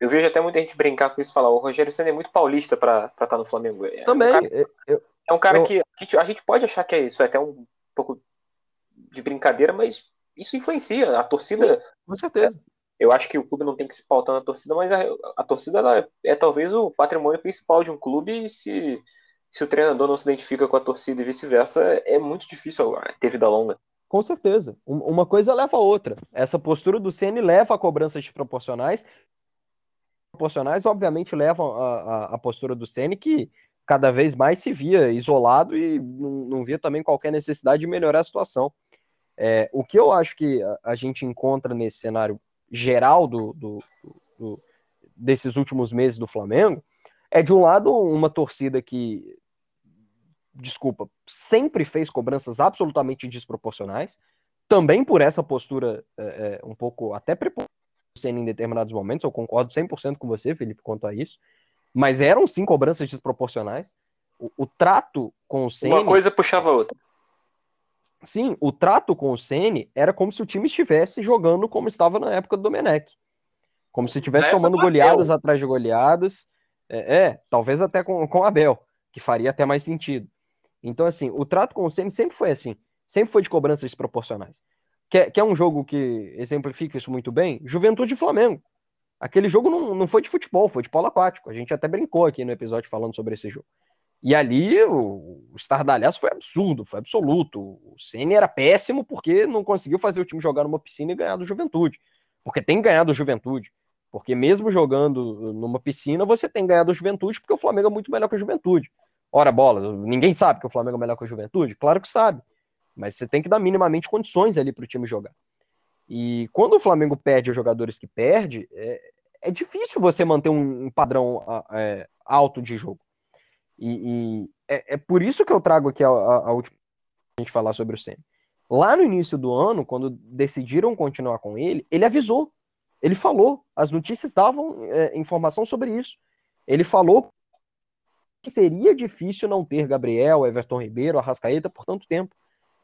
Eu vejo até muita gente brincar com isso falar, o Rogério Senna é muito paulista para estar tá no Flamengo. É Também. Um cara, eu, é um cara eu... que a gente, a gente, pode achar que é isso, é até um pouco de brincadeira, mas isso influencia. A torcida. Com certeza. Eu acho que o clube não tem que se pautar na torcida, mas a, a torcida ela é, é, talvez o patrimônio principal de um clube e se se o treinador não se identifica com a torcida e vice-versa, é muito difícil ter vida longa. Com certeza. Uma coisa leva a outra. Essa postura do Ceni leva a cobranças desproporcionais. Proporcionais, obviamente, levam a, a, a postura do Ceni que cada vez mais se via isolado e não, não via também qualquer necessidade de melhorar a situação. É, o que eu acho que a, a, gente encontra nesse cenário geral do, do, do, desses últimos meses do Flamengo é, de um lado, uma torcida que, desculpa, sempre fez cobranças absolutamente desproporcionais, também por essa postura é, é, um pouco até preponderante em determinados momentos, eu concordo 100% com você, Felipe, quanto a isso, mas eram sim cobranças desproporcionais. O, o trato com o Ceni, Uma coisa puxava a outra. Sim, o trato com o Ceni era como se o time estivesse jogando como estava na época do Domenech. Como se estivesse tomando goleadas atrás de goleadas. É, é, talvez até com, com Abel, que faria até mais sentido. Então, assim, o trato com o Ceni sempre foi assim. Sempre foi de cobranças desproporcionais. Quer, quer um jogo que exemplifica isso muito bem? Juventude e Flamengo. Aquele jogo não, não foi de futebol, foi de polo aquático. A gente até brincou aqui no episódio falando sobre esse jogo. E ali o, o estardalhaço foi absurdo, foi absoluto. O Ceni era péssimo porque não conseguiu fazer o time jogar numa piscina e ganhar do Juventude. Porque tem ganhado do Juventude. Porque mesmo jogando numa piscina, você tem ganhado do Juventude porque o Flamengo é muito melhor que o Juventude. Ora, bola, ninguém sabe que o Flamengo é melhor que o Juventude? Claro que sabe. Mas você tem que dar minimamente condições ali para o time jogar. E quando o Flamengo perde os jogadores que perde, é, é difícil você manter um, um padrão é, alto de jogo. E, e é, é, por isso que eu trago aqui a, a, a última a gente falar sobre o Senna. Lá no início do ano, quando decidiram continuar com ele, ele avisou. Ele falou. As notícias davam é, informação sobre isso. Ele falou que seria difícil não ter Gabriel, Everton Ribeiro, Arrascaeta por tanto tempo.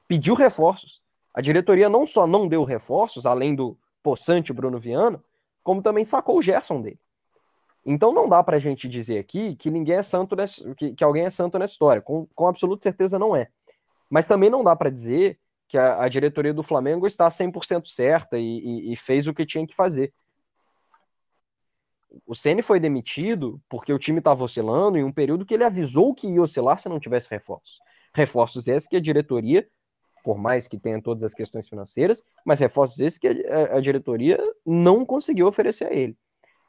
Pediu reforços. A diretoria não só não deu reforços, além do possante Bruno Viana, como também sacou o Gerson dele. Então não dá para a gente dizer aqui que ninguém é santo nessa, que, que, alguém é santo nessa história. Com, com absoluta certeza não é. Mas também não dá para dizer que a, a, diretoria do Flamengo está 100% certa e, e, e fez o que tinha que fazer. O Ceni foi demitido porque o time estava oscilando em um período que ele avisou que ia oscilar se não tivesse reforços. Reforços esses que a diretoria, por mais que tenha todas as questões financeiras, mas reforços esses que a, a diretoria não conseguiu oferecer a ele.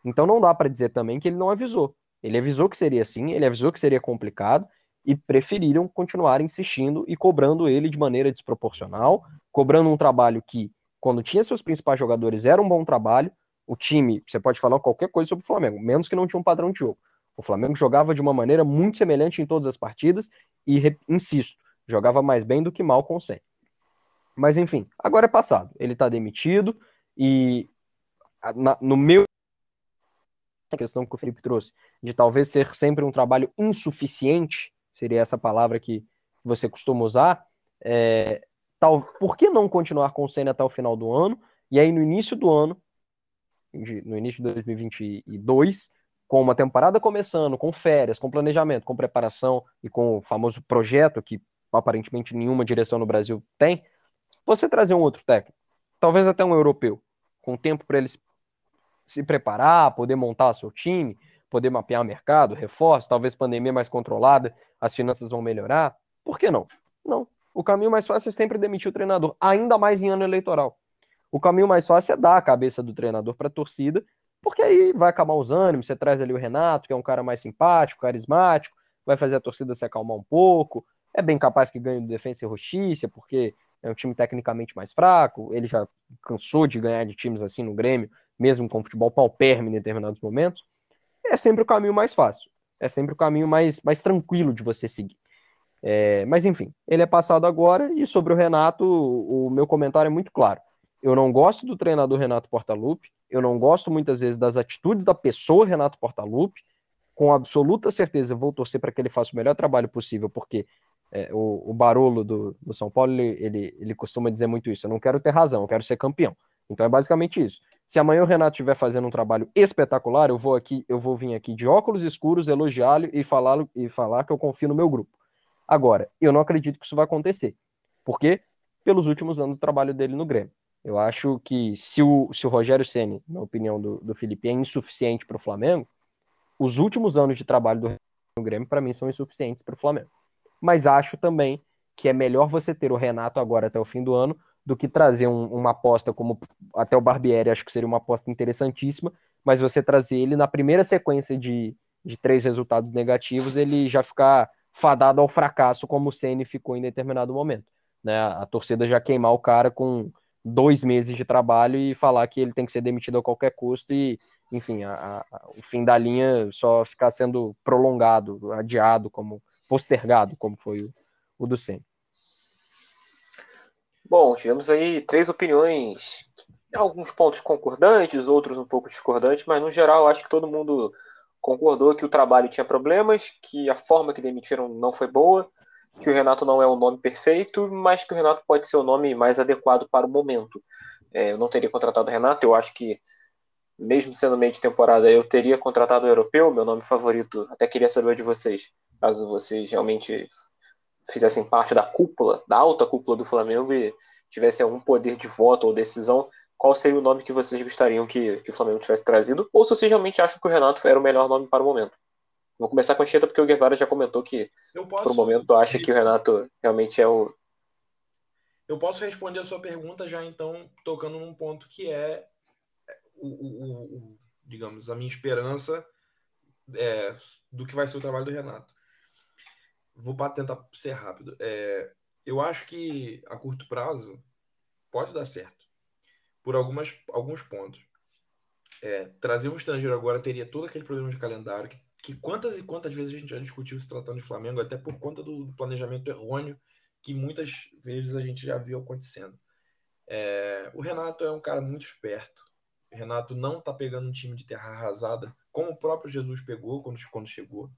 Então não dá para dizer também que ele não avisou. Ele avisou que seria assim, ele avisou que seria complicado e preferiram continuar insistindo e cobrando ele de maneira desproporcional, cobrando um trabalho que, quando tinha seus principais jogadores, era um bom trabalho, o time, você pode falar qualquer coisa sobre o Flamengo, menos que não tinha um padrão de jogo. O Flamengo jogava de uma maneira muito semelhante em todas as partidas e, insisto, jogava mais bem do que mal com o Sen. Mas enfim, agora é passado. Ele está demitido e na, no meu a questão que o Felipe trouxe, de talvez ser sempre um trabalho insuficiente, seria essa palavra que você costuma usar, é, tal, por que não continuar com o Senna até o final do ano? E aí, no início do ano, no início de 2022, com uma temporada começando, com férias, com planejamento, com preparação e com o famoso projeto que aparentemente nenhuma direção no Brasil tem, você trazer um outro técnico, talvez até um europeu, com tempo para eles se preparar, poder montar seu time, poder mapear mercado, reforço, talvez pandemia mais controlada, as finanças vão melhorar. Por que não? Não. O caminho mais fácil é sempre demitir o treinador, ainda mais em ano eleitoral. O caminho mais fácil é dar a cabeça do treinador para a torcida, porque aí vai acalmar os ânimos, você traz ali o Renato, que é um cara mais simpático, carismático, vai fazer a torcida se acalmar um pouco, é bem capaz que ganhe do Defensa e Justiça, porque é um time tecnicamente mais fraco, ele já cansou de ganhar de times assim no Grêmio, mesmo com futebol paupérrimo em determinados momentos, é sempre o caminho mais fácil. É sempre o caminho mais, mais tranquilo de você seguir. É, mas enfim, ele é passado agora e sobre o Renato, o meu comentário é muito claro. Eu não gosto do treinador Renato Portaluppi, eu não gosto muitas vezes das atitudes da pessoa Renato Portaluppi. Com absoluta certeza, vou torcer para que ele faça o melhor trabalho possível, porque é, o, o Barolo do, do São Paulo ele, ele, ele costuma dizer muito isso. Eu não quero ter razão, eu quero ser campeão. Então é basicamente isso. Se amanhã o Renato estiver fazendo um trabalho espetacular, eu vou aqui, eu vou vir aqui de óculos escuros, elogiá-lo e falar e falar que eu confio no meu grupo. Agora, eu não acredito que isso vai acontecer. Por quê? Pelos últimos anos do trabalho dele no Grêmio. Eu acho que se o, se o Rogério Ceni, na opinião do, do Felipe, é insuficiente para o Flamengo, os últimos anos de trabalho do Grêmio, para mim, são insuficientes para o Flamengo. Mas acho também que é melhor você ter o Renato agora até o fim do ano do que trazer um, uma aposta como até o Barbieri, acho que seria uma aposta interessantíssima, mas você trazer ele na primeira sequência de, de três resultados negativos, ele já ficar fadado ao fracasso, como o Ceni ficou em determinado momento. Né? A torcida já queimar o cara com dois meses de trabalho e falar que ele tem que ser demitido a qualquer custo e, enfim, a, a, o fim da linha só ficar sendo prolongado, adiado, como postergado, como foi o, o do Ceni. Bom, tivemos aí três opiniões, alguns pontos concordantes, outros um pouco discordantes, mas no geral acho que todo mundo concordou que o trabalho tinha problemas, que a forma que demitiram não foi boa, que o Renato não é o nome perfeito, mas que o Renato pode ser o nome mais adequado para o momento. É, eu não teria contratado o Renato, eu acho que, mesmo sendo meio de temporada, eu teria contratado o Europeu, meu nome favorito. Até queria saber de vocês, caso vocês realmente fizessem parte da cúpula, da alta cúpula do Flamengo e tivessem algum poder de voto ou decisão, qual seria o nome que vocês gostariam que, que o Flamengo tivesse trazido? Ou se vocês realmente acham que o Renato era o melhor nome para o momento? Vou começar com a Cheta, porque o Guevara já comentou que, posso... por um momento, acha que o Renato realmente é o. Eu posso responder a sua pergunta já, então, tocando num ponto que é o, o, o digamos, a minha esperança é, do que vai ser o trabalho do Renato. Vou tentar ser rápido. É, eu acho que a curto prazo pode dar certo por algumas, alguns pontos. É, trazer um estrangeiro agora teria todo aquele problema de calendário que que quantas e quantas vezes a gente já discutiu se tratando de Flamengo, até por conta do planejamento errôneo que muitas vezes a gente já viu acontecendo. É, o Renato é um cara muito esperto. O Renato não tá pegando um time de terra arrasada, como o próprio Jesus pegou quando, quando chegou.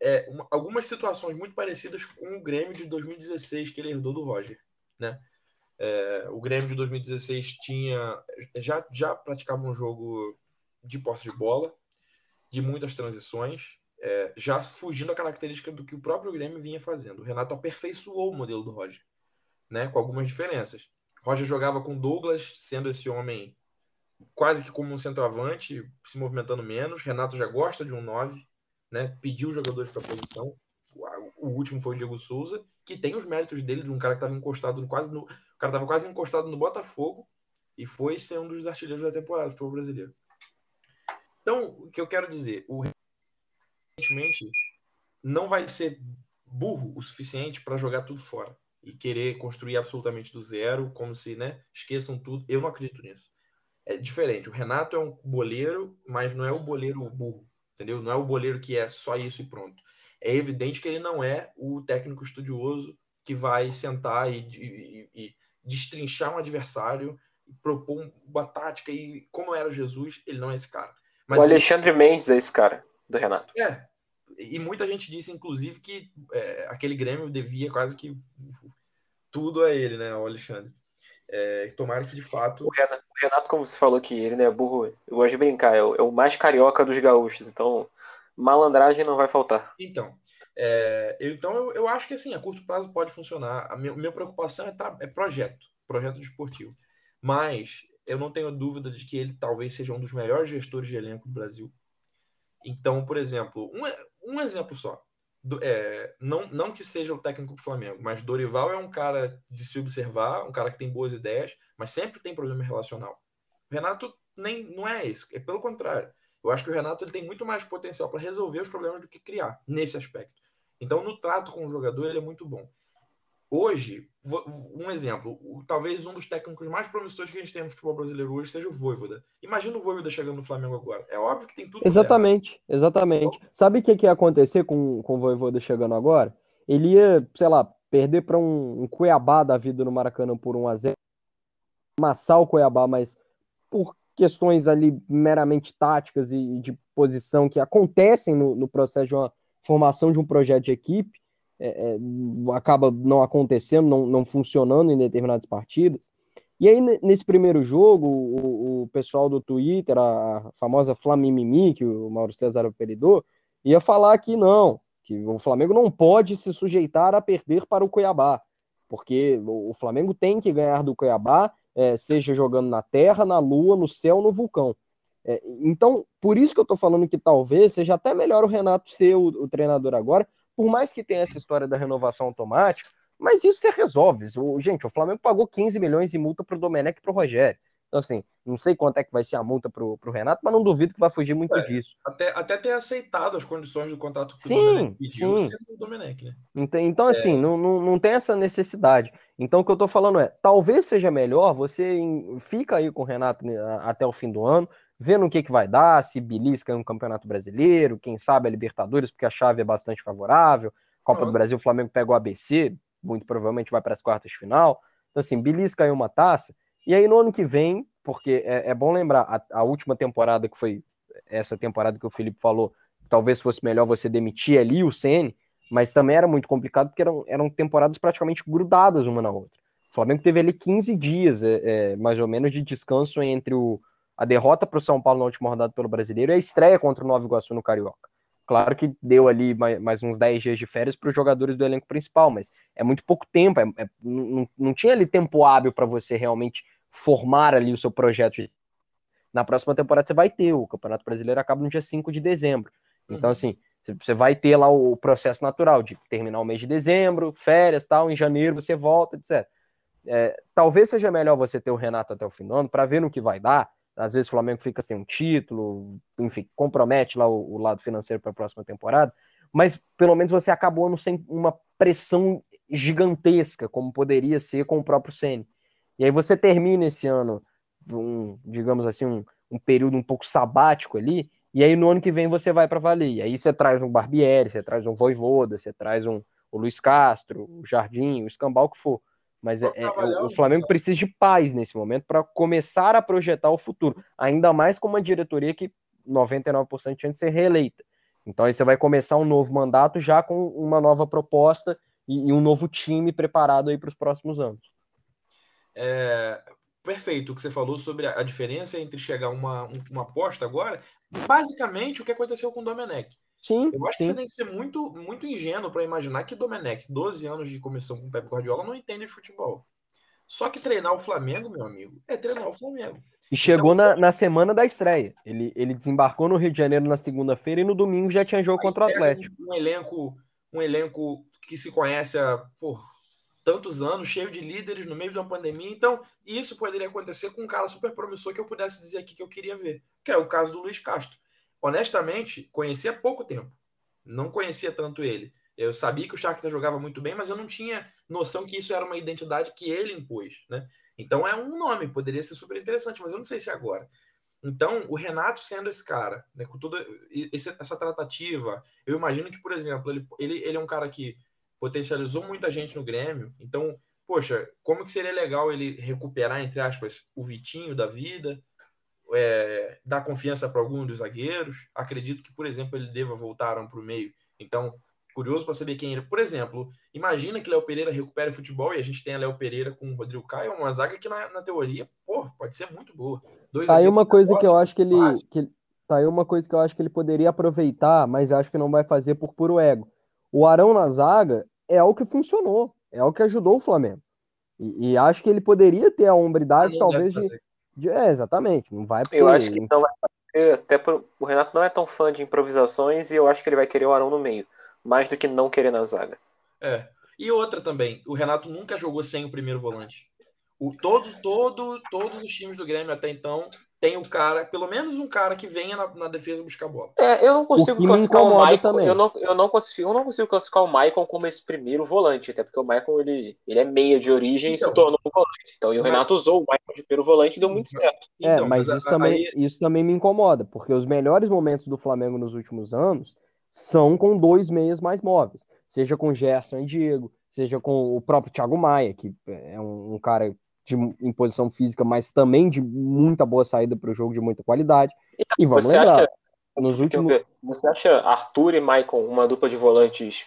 É, uma, algumas situações muito parecidas com o Grêmio de 2016 que ele herdou do Roger, né? É, o Grêmio de 2016 tinha já já praticava um jogo de posse de bola, de muitas transições, é, já fugindo da característica do que o próprio Grêmio vinha fazendo. O Renato aperfeiçoou o modelo do Roger, né, com algumas diferenças. Roger jogava com Douglas, sendo esse homem quase que como um centroavante, se movimentando menos. Renato já gosta de um 9, né, pediu jogadores para a posição. O último foi o Diego Souza, que tem os méritos dele de um cara que estava encostado quase no, o cara estava quase encostado no Botafogo e foi ser um dos artilheiros da temporada do futebol brasileiro. Então, o que eu quero dizer, o recentemente não vai ser burro o suficiente para jogar tudo fora e querer construir absolutamente do zero, como se, né, esqueçam tudo. Eu não acredito nisso. É diferente. O Renato é um boleiro, mas não é o boleiro burro, entendeu? Não é o boleiro que é só isso e pronto. É evidente que ele não é o técnico estudioso que vai sentar e, e, e destrinchar um adversário, propor uma tática e como era Jesus, ele não é esse cara. Mas o Alexandre ele... Mendes é esse cara, do Renato. É. E muita gente disse, inclusive, que é, aquele Grêmio devia quase que tudo a ele, né, o Alexandre. É, tomara que de fato. O Renato, o Renato, como você falou que ele, né, burro, eu gosto de brincar, é o, é o mais carioca dos gaúchos, então malandragem não vai faltar. Então, é, eu, então eu, eu, acho que assim, a curto prazo pode funcionar. A minha, minha preocupação é, é projeto, projeto esportivo. Mas eu não tenho dúvida de que ele talvez seja um dos melhores gestores de elenco do Brasil. Então, por exemplo, um, um exemplo só. Do, é, não, não que seja o técnico do Flamengo, mas Dorival é um cara de se observar, um cara que tem boas ideias, mas sempre tem problema relacional. O Renato nem não é esse, é pelo contrário. Eu acho que o Renato ele tem muito mais potencial para resolver os problemas do que criar nesse aspecto. Então, no trato com o jogador, ele é muito bom. Hoje, um exemplo, talvez um dos técnicos mais promissores que a gente tem no futebol brasileiro hoje seja o Voivoda. Imagina o Voivoda chegando no Flamengo agora. É óbvio que tem tudo. Exatamente, exatamente. Sabe o que, que ia acontecer com, com o Voivoda chegando agora? Ele ia, sei lá, perder para um, um, Cuiabá da vida no Maracanã por 1 a 0 amassar o Cuiabá, mas por questões ali meramente táticas e de posição que acontecem no, no processo de uma formação de um projeto de equipe, é, é, acaba não acontecendo, não, não funcionando em determinadas partidas. E aí, nesse primeiro jogo, o, o pessoal do Twitter, a famosa Flamimimi, que o Mauro César apelidou, ia falar que não, que o Flamengo não pode se sujeitar a perder para o Cuiabá, porque o Flamengo tem que ganhar do Cuiabá, é, seja jogando na terra, na lua, no céu, no vulcão. É, então, por isso que eu tô falando que talvez seja até melhor o Renato ser o, o treinador agora, por mais que tenha essa história da renovação automática, mas isso você resolve. O, gente, o Flamengo pagou 15 milhões de multa pro Domenech e pro Rogério. Então, assim, não sei quanto é que vai ser a multa pro, pro Renato, mas não duvido que vai fugir muito é, disso. Até, até ter aceitado as condições do contrato que sim, o Domenech pediu, sim. sendo o Domenech, né? Então, então assim, é. não, não, não tem essa necessidade. Então, o que eu tô falando é, talvez seja melhor você fica aí com o Renato né, até o fim do ano, vendo o que, que vai dar, se belisca no Campeonato Brasileiro, quem sabe a Libertadores, porque a chave é bastante favorável. Copa do Brasil, o Flamengo pega o ABC, muito provavelmente vai para as quartas de final. Então, assim, belisca aí uma taça. E aí, no ano que vem, porque é, é bom lembrar, a, a, última temporada, que foi essa temporada que o Felipe falou, talvez fosse melhor você demitir ali o CN, mas também era muito complicado, porque eram, eram temporadas praticamente grudadas uma na outra. O Flamengo teve ali 15 dias, é, é, mais ou menos, de descanso entre o, a derrota para o São Paulo na última rodada pelo Brasileiro e a estreia contra o Nova Iguaçu no Carioca. Claro que deu ali mais, mais uns 10 dias de férias para os jogadores do elenco principal, mas é muito pouco tempo, é, é, não, não tinha ali tempo hábil para você realmente formar ali o seu projeto. Na próxima temporada você vai ter, o Campeonato Brasileiro acaba no dia 5 de dezembro. Então, uhum. assim, você vai ter lá o processo natural de terminar o mês de dezembro, férias, tal, em janeiro você volta, etc. É, talvez seja melhor você ter o Renato até o fim do ano para ver no que vai dar, às vezes o Flamengo fica sem um título, enfim, compromete lá o, o lado financeiro para a próxima temporada, mas pelo menos você acabou ano sem uma pressão gigantesca, como poderia ser com o próprio Ceni. E aí você termina esse ano, um, digamos assim, um, um período um pouco sabático ali, e aí no ano que vem você vai para valer. E aí você traz um Barbieri, você traz um Voivoda, você traz um o Luiz Castro, o Jardim, o Escambau que for. Mas é, é, o Flamengo precisa de paz nesse momento para começar a projetar o futuro. Ainda mais com uma diretoria que 99% tinha de ser reeleita. Então aí você vai começar um novo mandato já com uma nova proposta e, e um novo time preparado aí para os próximos anos. É, perfeito o que você falou sobre a diferença entre chegar uma, uma aposta agora. Basicamente o que aconteceu com o Domenech. Sim, eu acho sim. que você tem que ser muito, muito ingênuo para imaginar que Domenech, 12 anos de comissão com o Pep Guardiola, não entende de futebol. Só que treinar o Flamengo, meu amigo, é treinar o Flamengo. E chegou então, na, na semana da estreia. Ele, ele desembarcou no Rio de Janeiro na segunda-feira e no domingo já tinha jogo contra o Atlético. Um, um, elenco, um elenco que se conhece há por tantos anos, cheio de líderes no meio de uma pandemia. Então, isso poderia acontecer com um cara super promissor que eu pudesse dizer aqui que eu queria ver, que é o caso do Luiz Castro honestamente, conhecia há pouco tempo. Não conhecia tanto ele. Eu sabia que o Shakhtar jogava muito bem, mas eu não tinha noção que isso era uma identidade que ele impôs, né? Então é um nome, poderia ser super interessante, mas eu não sei se é agora. Então, o Renato sendo esse cara, né, com toda essa tratativa, eu imagino que, por exemplo, ele, ele, ele é um cara que potencializou muita gente no Grêmio. Então, poxa, como que seria legal ele recuperar, entre aspas, o Vitinho da vida, é, dar confiança para algum dos zagueiros. Acredito que, por exemplo, ele deva voltar para o meio. Então, curioso para saber quem ele. Por exemplo, imagina que Léo Pereira recupere o futebol e a gente tem a Léo Pereira com o Rodrigo Caio, uma zaga que na, na teoria, pô, pode ser muito boa. Dois tá aí uma coisa que eu acho que ele. Que, tá aí uma coisa que eu acho que ele poderia aproveitar, mas acho que não vai fazer por puro ego. O Arão na zaga é o que funcionou, é o que ajudou o Flamengo. E, e acho que ele poderia ter a hombridade, talvez, de, é, exatamente. Não vai. Eu acho que não vai fazer, até por... o Renato não é tão fã de improvisações e eu acho que ele vai querer o Arão no meio, mais do que não querer na zaga. É. E outra também, o Renato nunca jogou sem o primeiro volante. O, todos, todo, todos os times do Grêmio até então tem um cara, pelo menos um cara que venha na, na defesa buscar bola. É, eu não consigo classificar o Michael. Também. Eu não, eu, não consigo, eu não consigo classificar o Michael como esse primeiro volante, até porque o Michael ele, ele é meia de origem então, e se tornou um volante. Então, e o mas, Renato usou o Michael de primeiro volante e deu muito certo. É, então, mas, mas isso, a, também, aí... isso também me incomoda, porque os melhores momentos do Flamengo nos últimos anos são com dois meias mais móveis, seja com Gerson e Diego, seja com o próprio Thiago Maia, que é um, um cara de, em posição física, mas também de muita boa saída para o jogo, de muita qualidade. E, vamos você lembrar, acha, nos últimos... Você acha Arthur e Maicon uma dupla de volantes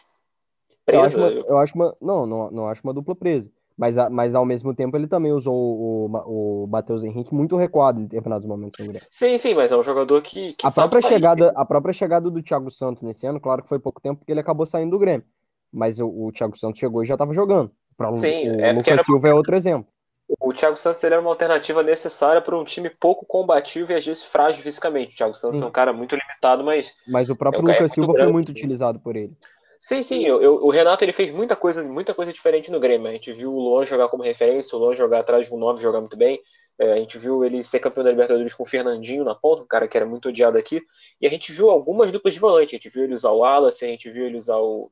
presa? Eu acho, uma, eu acho uma, não, não, não acho uma dupla presa. Mas, mas ao mesmo tempo ele também usou o, o, o Matheus Henrique muito recuado em determinados momentos Sim, sim, mas é um jogador que, que a própria sair. chegada A própria chegada do Thiago Santos nesse ano, claro que foi pouco tempo porque ele acabou saindo do Grêmio. Mas o, o Thiago Santos chegou e já estava jogando. Pra, sim, o, é Lucas era... Silva é outro exemplo. O Thiago Santos ele era uma alternativa necessária para um time pouco combativo e às vezes frágil fisicamente. O Thiago Santos Sim. é um cara muito limitado, mas Mas o próprio É, é Lucas Silva foi grande. muito utilizado por ele. Sim, sim, eu- eu- o Renato ele fez muita coisa, muita coisa diferente no Grêmio. A gente viu o Luan jogar como referência, o Luan jogar atrás de um 9 jogar muito bem. É, a gente viu ele ser campeão da Libertadores com o Fernandinho na ponta, um cara que era muito odiado aqui. E a gente viu algumas duplas de volante. A gente viu ele usar o Wallace, a gente viu ele usar o.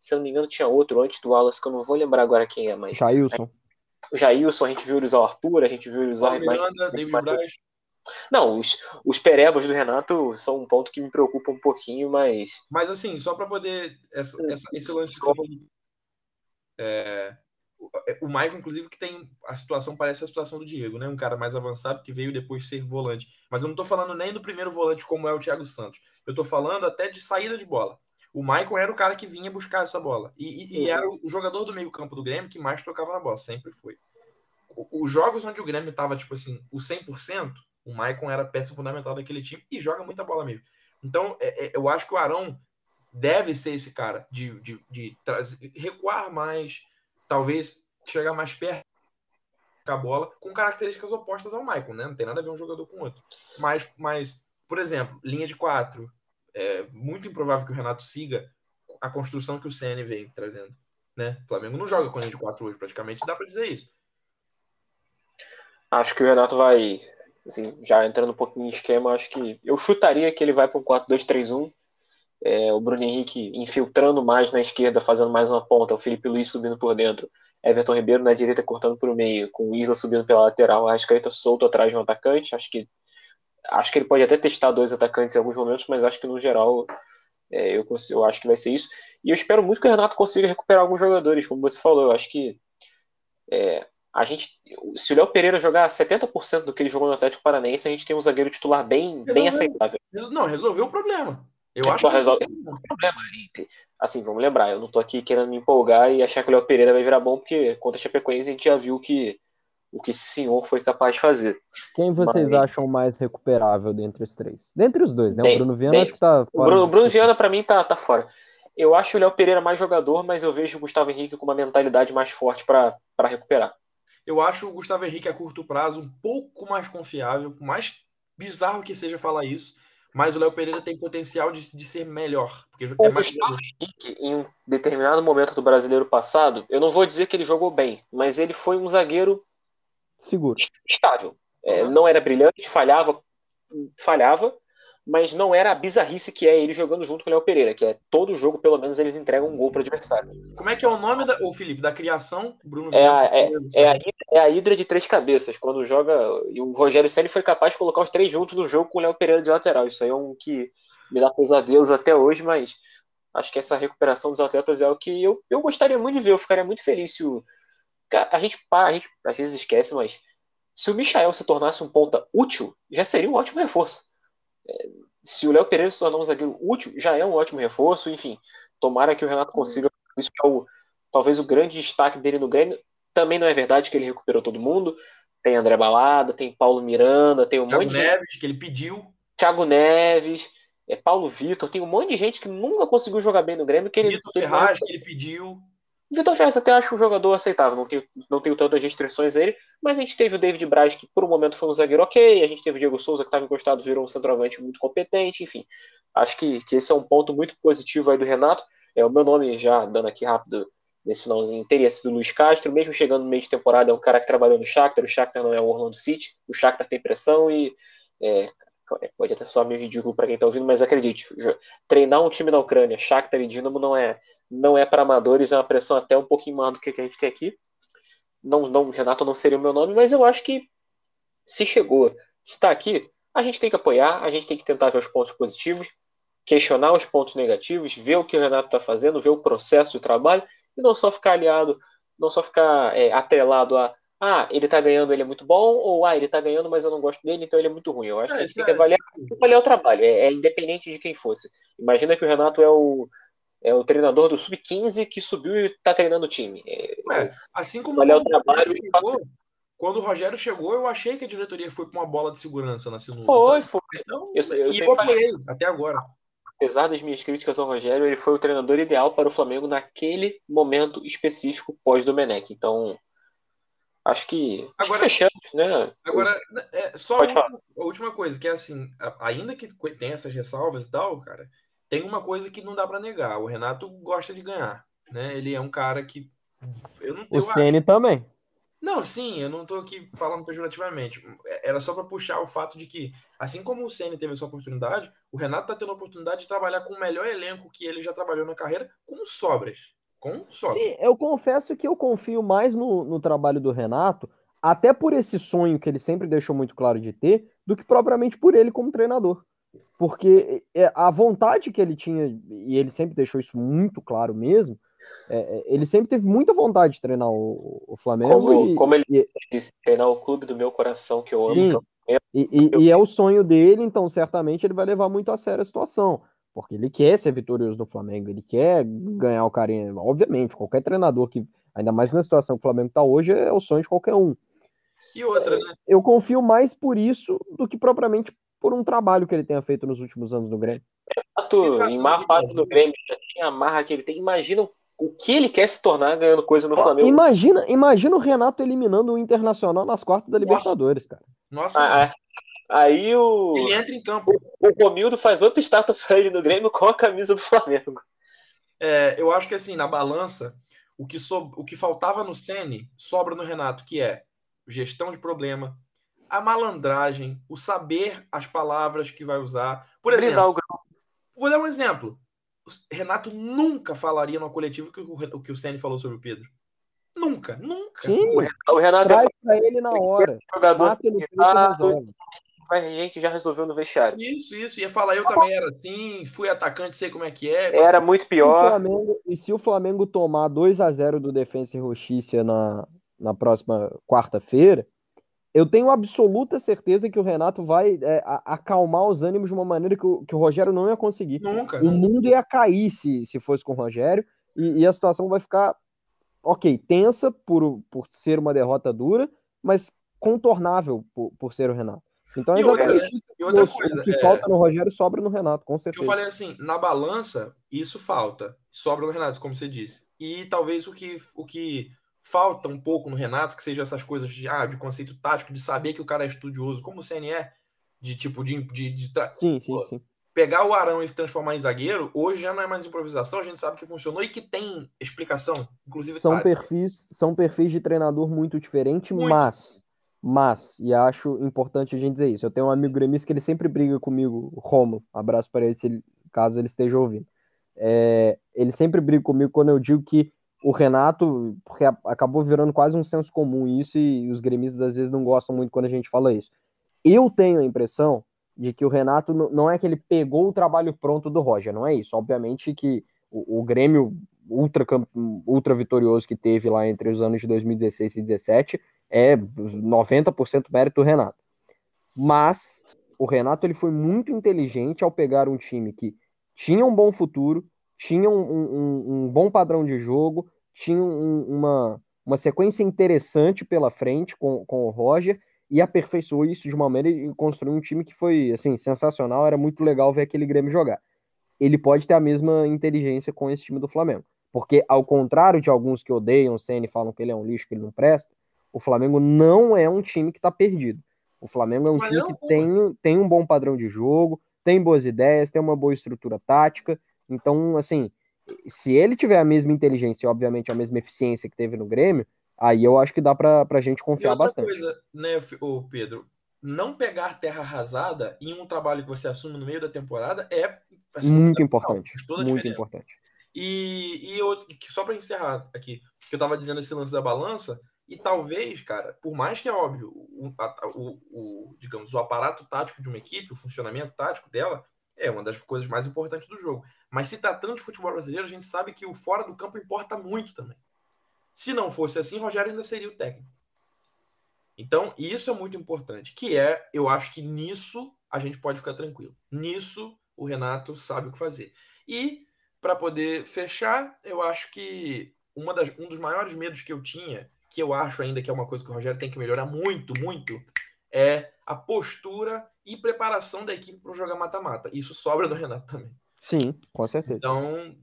Se eu não me engano, tinha outro antes do Wallace, que eu não vou lembrar agora quem é, mas. Jailson. O Jailson, a gente viu ele usar o Arthur, a gente viu ele usar mais- Miranda, David mais- Braz. Não, os, os perebas do Renato são um ponto que me preocupa um pouquinho, mas. Mas assim, só para poder. Essa, essa- esse lance que você falou. É, o- o Michael, inclusive, que tem. A situação parece a situação do Diego, né? Um cara mais avançado que veio depois ser volante. Mas eu não tô falando nem do primeiro volante como é o Thiago Santos. Eu tô falando até de saída de bola. O Michael era o cara que vinha buscar essa bola. E, e- e era o jogador do meio-campo do Grêmio que mais tocava na bola, sempre foi. O- Os jogos onde o Grêmio tava, tipo assim, o 100%, o Maicon era a peça fundamental daquele time e joga muita bola mesmo. Então, é- é- eu acho que o Arão deve ser esse cara de, de, de trazer- recuar mais, talvez chegar mais perto com a bola, com características opostas ao Maicon, né? Não tem nada a ver um jogador com o outro. Mas, mas por exemplo, linha de quatro. É muito improvável que o Renato siga a construção que o CN vem trazendo. Né? O Flamengo não joga com linha de quatro hoje, praticamente, dá para dizer isso. Acho que o Renato vai, assim, já entrando um pouquinho em esquema, acho que eu chutaria que ele vai para um 4-2-3-1. É, o Bruno Henrique infiltrando mais na esquerda, fazendo mais uma ponta, o Felipe Luiz subindo por dentro, Everton Ribeiro na direita cortando por meio, com o Isla subindo pela lateral, a Arrascaeta solto atrás de um atacante. Acho que acho que ele pode até testar dois atacantes em alguns momentos, mas acho que no geral é, eu, consigo, eu acho que vai ser isso. E eu espero muito que o Renato consiga recuperar alguns jogadores, como você falou. Eu acho que é, a gente, se o Léo Pereira jogar 70% do que ele jogou no Atlético Paranaense, a gente tem um zagueiro titular bem, bem Resolveu. aceitável. Não, resolveu o problema. Eu É, acho que resolve- problema. e, Assim, vamos lembrar, eu não tô aqui querendo me empolgar e achar que o Léo Pereira vai virar bom, porque contra a Chapecoense a gente já viu que o que esse senhor foi capaz de fazer. Quem vocês Mas- acham mais recuperável dentre os três? Dentre os dois, né? Tem- o Bruno Viana tem- acho que tá O fora Bruno, o Bruno discussão. Viana, pra mim, tá, tá fora. Eu acho o Léo Pereira mais jogador, mas eu vejo o Gustavo Henrique com uma mentalidade mais forte pra pra recuperar. Eu acho o Gustavo Henrique a curto prazo um pouco mais confiável, por mais bizarro que seja falar isso, mas o Léo Pereira tem potencial de, de ser melhor. Porque O é mais Gustavo Henrique, em um determinado momento do brasileiro passado, eu não vou dizer que ele jogou bem, mas ele foi um zagueiro Seguro. estável. É, Uhum. não era brilhante, falhava, falhava, mas não era a bizarrice que é ele jogando junto com o Léo Pereira, que é todo jogo, pelo menos, eles entregam um gol para o adversário. Como é que é o nome da, ô Felipe, da criação? Bruno É a, é, é, a, hidra- é a hidra de três cabeças, quando joga. E o Rogério Senna foi capaz de colocar os três juntos no jogo com o Léo Pereira de lateral. Isso aí é um que me dá pesadelos até hoje, mas acho que essa recuperação dos atletas é o que eu, eu gostaria muito de ver. Eu ficaria muito feliz se o. A gente, a gente às vezes esquece, mas se o Michael se tornasse um ponta útil, já seria um ótimo reforço. É, se o Léo Pereira se tornar um zagueiro útil, já é um ótimo reforço. Enfim, tomara que o Renato consiga. Isso é o, talvez o grande destaque dele no Grêmio. Também não é verdade que ele recuperou todo mundo. Tem André Balada, tem Paulo Miranda, tem um Thiago monte de. Neves, que ele pediu. Thiago Neves, é Paulo Vitor, tem um monte de gente que nunca conseguiu jogar bem no Grêmio. Que ele, Vitor Ferraz, que ele pediu. Vitor Ferraz até acho um jogador aceitável, não tenho, não tenho tantas restrições a ele, mas a gente teve o David Braz, que por um momento foi um zagueiro ok, a gente teve o Diego Souza, que estava encostado, virou um centroavante muito competente, enfim. Acho que, que esse é um ponto muito positivo aí do Renato. É, o meu nome, já dando aqui rápido nesse finalzinho, teria sido Luiz Castro, mesmo chegando no meio de temporada, é um cara que trabalhou no Shakhtar, o Shakhtar não é o Orlando City, o Shakhtar tem pressão e é, pode até soar meio ridículo para quem está ouvindo, mas acredite, treinar um time na Ucrânia, Shakhtar e Dinamo não é não é para amadores, é uma pressão até um pouquinho maior do que a gente tem aqui. Não, não, Renato não seria o meu nome, mas eu acho que se chegou, se está aqui, a gente tem que apoiar, a gente tem que tentar ver os pontos positivos, questionar os pontos negativos, ver o que o Renato está fazendo, ver o processo de trabalho e não só ficar aliado, não só ficar é, atrelado a ah, ele tá ganhando, ele é muito bom, ou ah, ele tá ganhando, mas eu não gosto dele, então ele é muito ruim. Eu acho É, que a gente tem que é- avaliar, avaliar o trabalho, é, é independente de quem fosse. Imagina que o Renato é o, é o treinador do Sub-15 que subiu e tá treinando o time. É, Ué, assim como quando o trabalho chegou, quando o Rogério chegou, eu achei que a diretoria foi para uma bola de segurança na sinuca. foi, sabe? foi. Então, Eu eu e eu apoiei até agora. Apesar das minhas críticas ao Rogério, ele foi o treinador ideal para o Flamengo naquele momento específico pós-Domenech. Então, Acho que. Acho Agora- que fechamos, né? Agora, é, só Pode a última, coisa, que é assim, ainda que tem essas ressalvas e tal, cara, tem uma coisa que não dá pra negar. O Renato gosta de ganhar, né? Ele é um cara que. Eu não O eu Ceni também. Não, sim, eu não tô aqui falando pejorativamente. Era só para puxar o fato de que, assim como o Ceni teve a sua oportunidade, o Renato tá tendo a oportunidade de trabalhar com o melhor elenco que ele já trabalhou na carreira, com sobras. Com sobras. Sim, eu confesso que eu confio mais no, no trabalho do Renato, até por esse sonho que ele sempre deixou muito claro de ter, do que propriamente por ele como treinador. Porque é, a vontade que ele tinha, e ele sempre deixou isso muito claro mesmo, é, é, ele sempre teve muita vontade de treinar o, o Flamengo. Como, e, como ele e- disse, treinar o clube do meu coração que eu amo. Sim. E, e- e é o sonho dele, então certamente ele vai levar muito a sério a situação. Porque ele quer ser vitorioso no Flamengo, ele quer ganhar o carinho. Obviamente, qualquer treinador que, ainda mais na situação que o Flamengo está hoje, é o sonho de qualquer um. E outra, né? Eu confio mais por isso do que propriamente por um trabalho que ele tenha feito nos últimos anos no Grêmio. Renato, Se em má fase do Grêmio, já tinha a marra que ele tem. Imagina o que ele quer se tornar ganhando coisa no Flamengo. Imagina, imagina o Renato eliminando o Internacional nas quartas da Libertadores, cara. Nossa, Ah, ah, Aí o, ele entra em campo. o Romildo faz outra estátua pra ele no Grêmio com a camisa do Flamengo. É, eu acho que assim, na balança, o que, so- o que faltava no Ceni sobra no Renato, que é gestão de problema, a malandragem, o saber as palavras que vai usar. Por exemplo, vou dar um exemplo. O Renato nunca falaria no coletivo o que o, o que o Ceni falou sobre o Pedro. Nunca, nunca. Sim, O Renato traz é pra ele na hora. jogador Mata ele e a gente já resolveu no vestiário. Isso, isso. Ia falar, eu também era assim, fui atacante, sei como é que é. Era muito pior. Flamengo- e se o Flamengo tomar 2 a 0 do Defensa e Justiça na, na próxima quarta-feira, eu tenho absoluta certeza que o Renato vai é, acalmar os ânimos de uma maneira que o, que o Rogério não ia conseguir. Nunca. O mundo ia cair se, se fosse com o Rogério e, e a situação vai ficar, ok, tensa por, por ser uma derrota dura, mas contornável por, por ser o Renato. Então é E outra, exatamente isso. E outra O- coisa, o que é, falta no Rogério sobra no Renato, com que eu certeza. falei assim, na balança, isso falta. Sobra no Renato, como você disse. E talvez o que, o que falta um pouco no Renato, que seja essas coisas de, ah, de conceito tático, de saber que o cara é estudioso, como o CNE, é, de tipo, de, de, de tra- Sim, sim, sim. pegar o Arão e se transformar em zagueiro, hoje já não é mais improvisação, a gente sabe que funcionou e que tem explicação, inclusive são tática. perfis, são perfis de treinador muito diferentes, Muito. mas, mas, e acho importante a gente dizer isso. Eu tenho um amigo gremista que ele sempre briga comigo, Romo, abraço para ele, se ele- caso ele esteja ouvindo. É, ele sempre briga comigo quando eu digo que o Renato, porque acabou virando quase um senso comum isso, e os gremistas às vezes não gostam muito quando a gente fala isso. Eu tenho a impressão de que o Renato não é que ele pegou o trabalho pronto do Roger, não é isso. Obviamente que o, o Grêmio ultra, ultra vitorioso que teve lá entre os anos de 2016 e 2017 é 90% mérito do Renato. Mas o Renato ele foi muito inteligente ao pegar um time que tinha um bom futuro, tinha um, um- um bom padrão de jogo, tinha um- uma, uma sequência interessante pela frente com, com o Roger e aperfeiçoou isso de uma maneira e construiu um time que foi assim sensacional, era muito legal ver aquele Grêmio jogar. Ele pode ter a mesma inteligência com esse time do Flamengo, porque ao contrário de alguns que odeiam o Ceni e falam que ele é um lixo, que ele não presta, o Flamengo não é um time que está perdido. O Flamengo é um Mas time não, que tem, tem um bom padrão de jogo, tem boas ideias, tem uma boa estrutura tática. Então, assim, se ele tiver a mesma inteligência e, obviamente, a mesma eficiência que teve no Grêmio, aí eu acho que dá pra, pra gente confiar outra bastante. coisa, né, ô Pedro, não pegar terra arrasada em um trabalho que você assume no meio da temporada é assim, Muito importante. Muito importante. E, e outro, que só para encerrar aqui, que eu tava dizendo esse lance da balança, e talvez, cara, por mais que é óbvio, o, a- o- o, digamos, o aparato tático de uma equipe, o funcionamento tático dela, é uma das coisas mais importantes do jogo. Mas se tratando de futebol brasileiro, a gente sabe que o fora do campo importa muito também. Se não fosse assim, Rogério ainda seria o técnico. Então, isso é muito importante, que é, eu acho que nisso a gente pode ficar tranquilo. Nisso o Renato sabe o que fazer. E para poder fechar, eu acho que uma das, um dos maiores medos que eu tinha, que eu acho ainda que é uma coisa que o Rogério tem que melhorar muito, muito, é a postura e preparação da equipe para jogar mata-mata. Isso sobra do Renato também. Sim, com certeza. Então,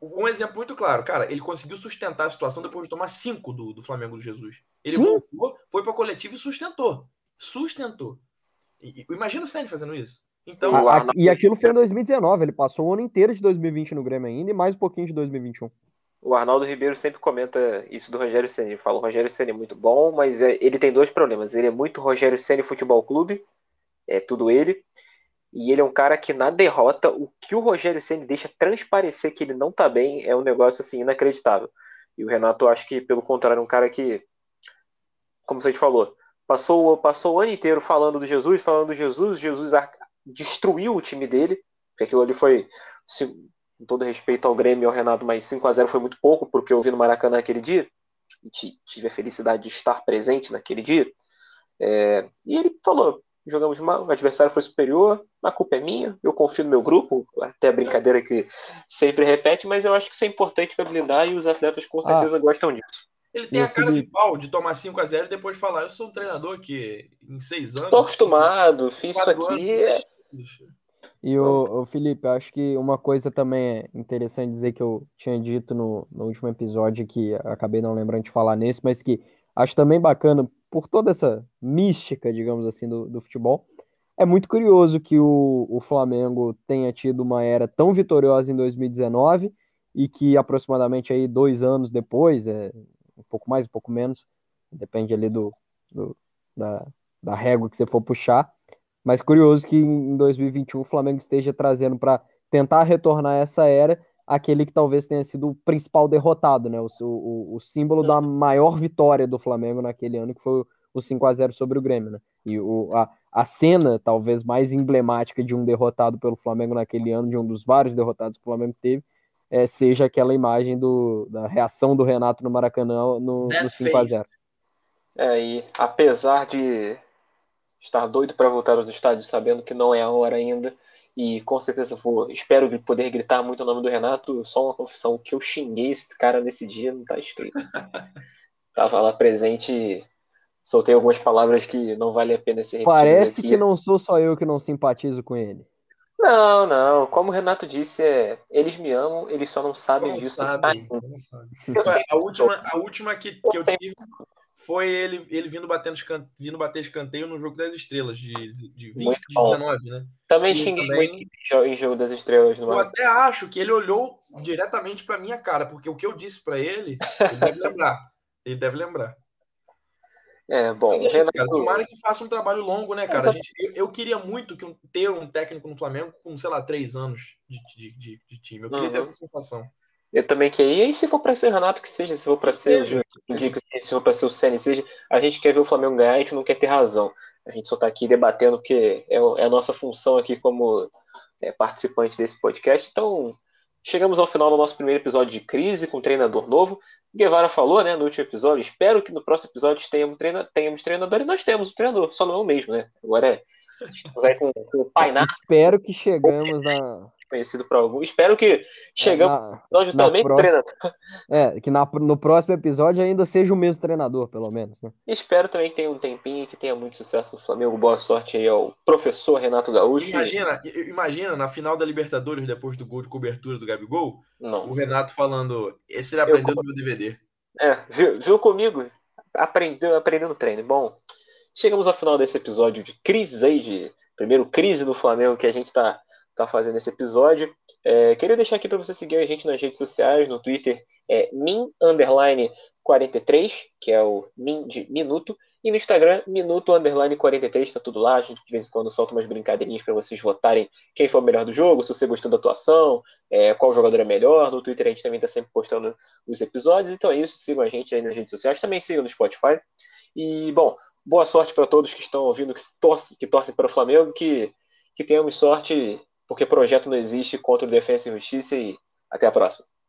um exemplo muito claro, cara, ele conseguiu sustentar a situação depois de tomar cinco do, do Flamengo do Jesus. Ele Sim. voltou, foi para coletivo e sustentou. Sustentou. E, e- imagina o Sandy fazendo isso. Então, O A- a- e aquilo foi em 2019, ele passou o ano inteiro de 2020 no Grêmio ainda e mais um pouquinho de 2021. O Arnaldo Ribeiro sempre comenta isso do Rogério Ceni. Ele fala: o Rogério Ceni é muito bom, mas é- ele tem dois problemas. Ele é muito Rogério Ceni Futebol Clube, é tudo ele. E ele é um cara que na derrota, o que o Rogério Ceni deixa transparecer que ele não tá bem é um negócio assim inacreditável. E o Renato, acho que pelo contrário, é um cara que, como você falou, passou, passou o ano inteiro falando do Jesus, falando do Jesus, Jesus destruiu o time dele, porque aquilo ali foi, se- com todo respeito ao Grêmio e ao Renato, mas 5 a 0 foi muito pouco, porque eu vi no Maracanã aquele dia, e ti- tive a felicidade de estar presente naquele dia. É, e ele falou: jogamos mal, o adversário foi superior, a culpa é minha, eu confio no meu grupo, até a brincadeira que sempre repete, mas eu acho que isso é importante para blindar e os atletas com certeza gostam disso. ele tem E a cara de Felipe? pau de tomar 5 a 0 e depois falar: Eu sou um treinador que em seis anos. Tô acostumado, fiz isso aqui. é-. E o, o Felipe, eu acho que uma coisa também é interessante dizer que eu tinha dito no, no último episódio, que acabei não lembrando de falar nesse, mas que acho também bacana, por toda essa mística, digamos assim, do, do futebol, é muito curioso que o, o Flamengo tenha tido uma era tão vitoriosa em 2019 e que aproximadamente aí dois anos depois, é, um pouco mais, um pouco menos, depende ali do, do- da, da régua que você for puxar, mas curioso que em 2021 o Flamengo esteja trazendo para tentar retornar essa era aquele que talvez tenha sido o principal derrotado, né? O, o, o símbolo da maior vitória do Flamengo naquele ano, que foi o 5 a 0 sobre o Grêmio, né? E o, a, a cena talvez mais emblemática de um derrotado pelo Flamengo naquele ano, de um dos vários derrotados que o Flamengo teve, é, seja aquela imagem do, da reação do Renato no Maracanã no, That no 5 a 0 É, e apesar de estar doido para voltar aos estádios, sabendo que não é a hora ainda, e com certeza vou, espero poder gritar muito o nome do Renato, só uma confissão, que eu xinguei esse cara nesse dia não tá escrito. [LAUGHS] Tava lá presente e soltei algumas palavras que não vale a pena ser repetidas Parece aqui. que não sou só eu que não simpatizo com ele. Não, não, como o Renato disse, é, eles me amam, eles só não sabem Não disso. sabem, ainda. não sabem. Eu Ué, sei A última, a última que, que eu tive foi ele, ele vindo, batendo, escan- vindo bater escanteio no jogo das estrelas de, de 20, Muito de bom. 19, né? Também Sim, xinguei também. muito em jo- em Jogo das Estrelas no Eu até acho que ele olhou diretamente pra minha cara, porque o que eu disse pra ele, ele deve [LAUGHS] lembrar. Ele deve lembrar. É, bom, Mas é isso, cara. Tomara que faça um trabalho longo, né, cara? Gente, eu, eu queria muito que um- ter um técnico no Flamengo com, sei lá, três anos de, de, de, de time. Eu queria ter Uhum. essa sensação. Eu também queria. E aí, se for pra ser o Renato, que seja. Se for pra ser o seja, indica, se for pra ser o Ceni, seja. A gente quer ver o Flamengo ganhar, a gente não quer ter razão. A gente só tá aqui debatendo, porque é, é a nossa função aqui como é, participante desse podcast. Então, chegamos ao final do nosso primeiro episódio de crise com um treinador novo. Guevara falou, né, no último episódio. Espero que no próximo episódio tenhamos, treina, tenhamos treinador. E nós temos um treinador, só não é o mesmo, né? Agora é. Estamos aí com, com o Painá, Espero que chegamos na, conhecido por algum. Espero que chegamos na também próxima- treinador. é, que na- no próximo episódio ainda seja o mesmo treinador, pelo menos, né? Espero também que tenha um tempinho e que tenha muito sucesso no Flamengo. Boa sorte aí ao professor Renato Gaúcho. Imagina, imagina na final da Libertadores, depois do gol de cobertura do Gabigol, Nossa. o Renato falando: esse ele aprendeu no meu DVD. É, viu, viu comigo? Aprendeu, aprendeu no treino. Bom, chegamos ao final desse episódio de crise aí, de primeiro crise no Flamengo que a gente tá, tá fazendo esse episódio. É, queria deixar aqui para você seguir a gente nas redes sociais, no Twitter é min underline 43, que é o min de minuto, e no Instagram, minuto underline 43, tá tudo lá. A gente de vez em quando solta umas brincadeirinhas para vocês votarem quem foi o melhor do jogo, se você gostou da atuação, é, qual jogador é melhor. No Twitter a gente também tá sempre postando os episódios. Então é isso, sigam a gente aí nas redes sociais, também sigam no Spotify. E, bom, boa sorte para todos que estão ouvindo, que torcem, que torcem para o Flamengo, que, que tenhamos sorte, porque projeto não existe contra o Defensa e Justiça. E até a próxima.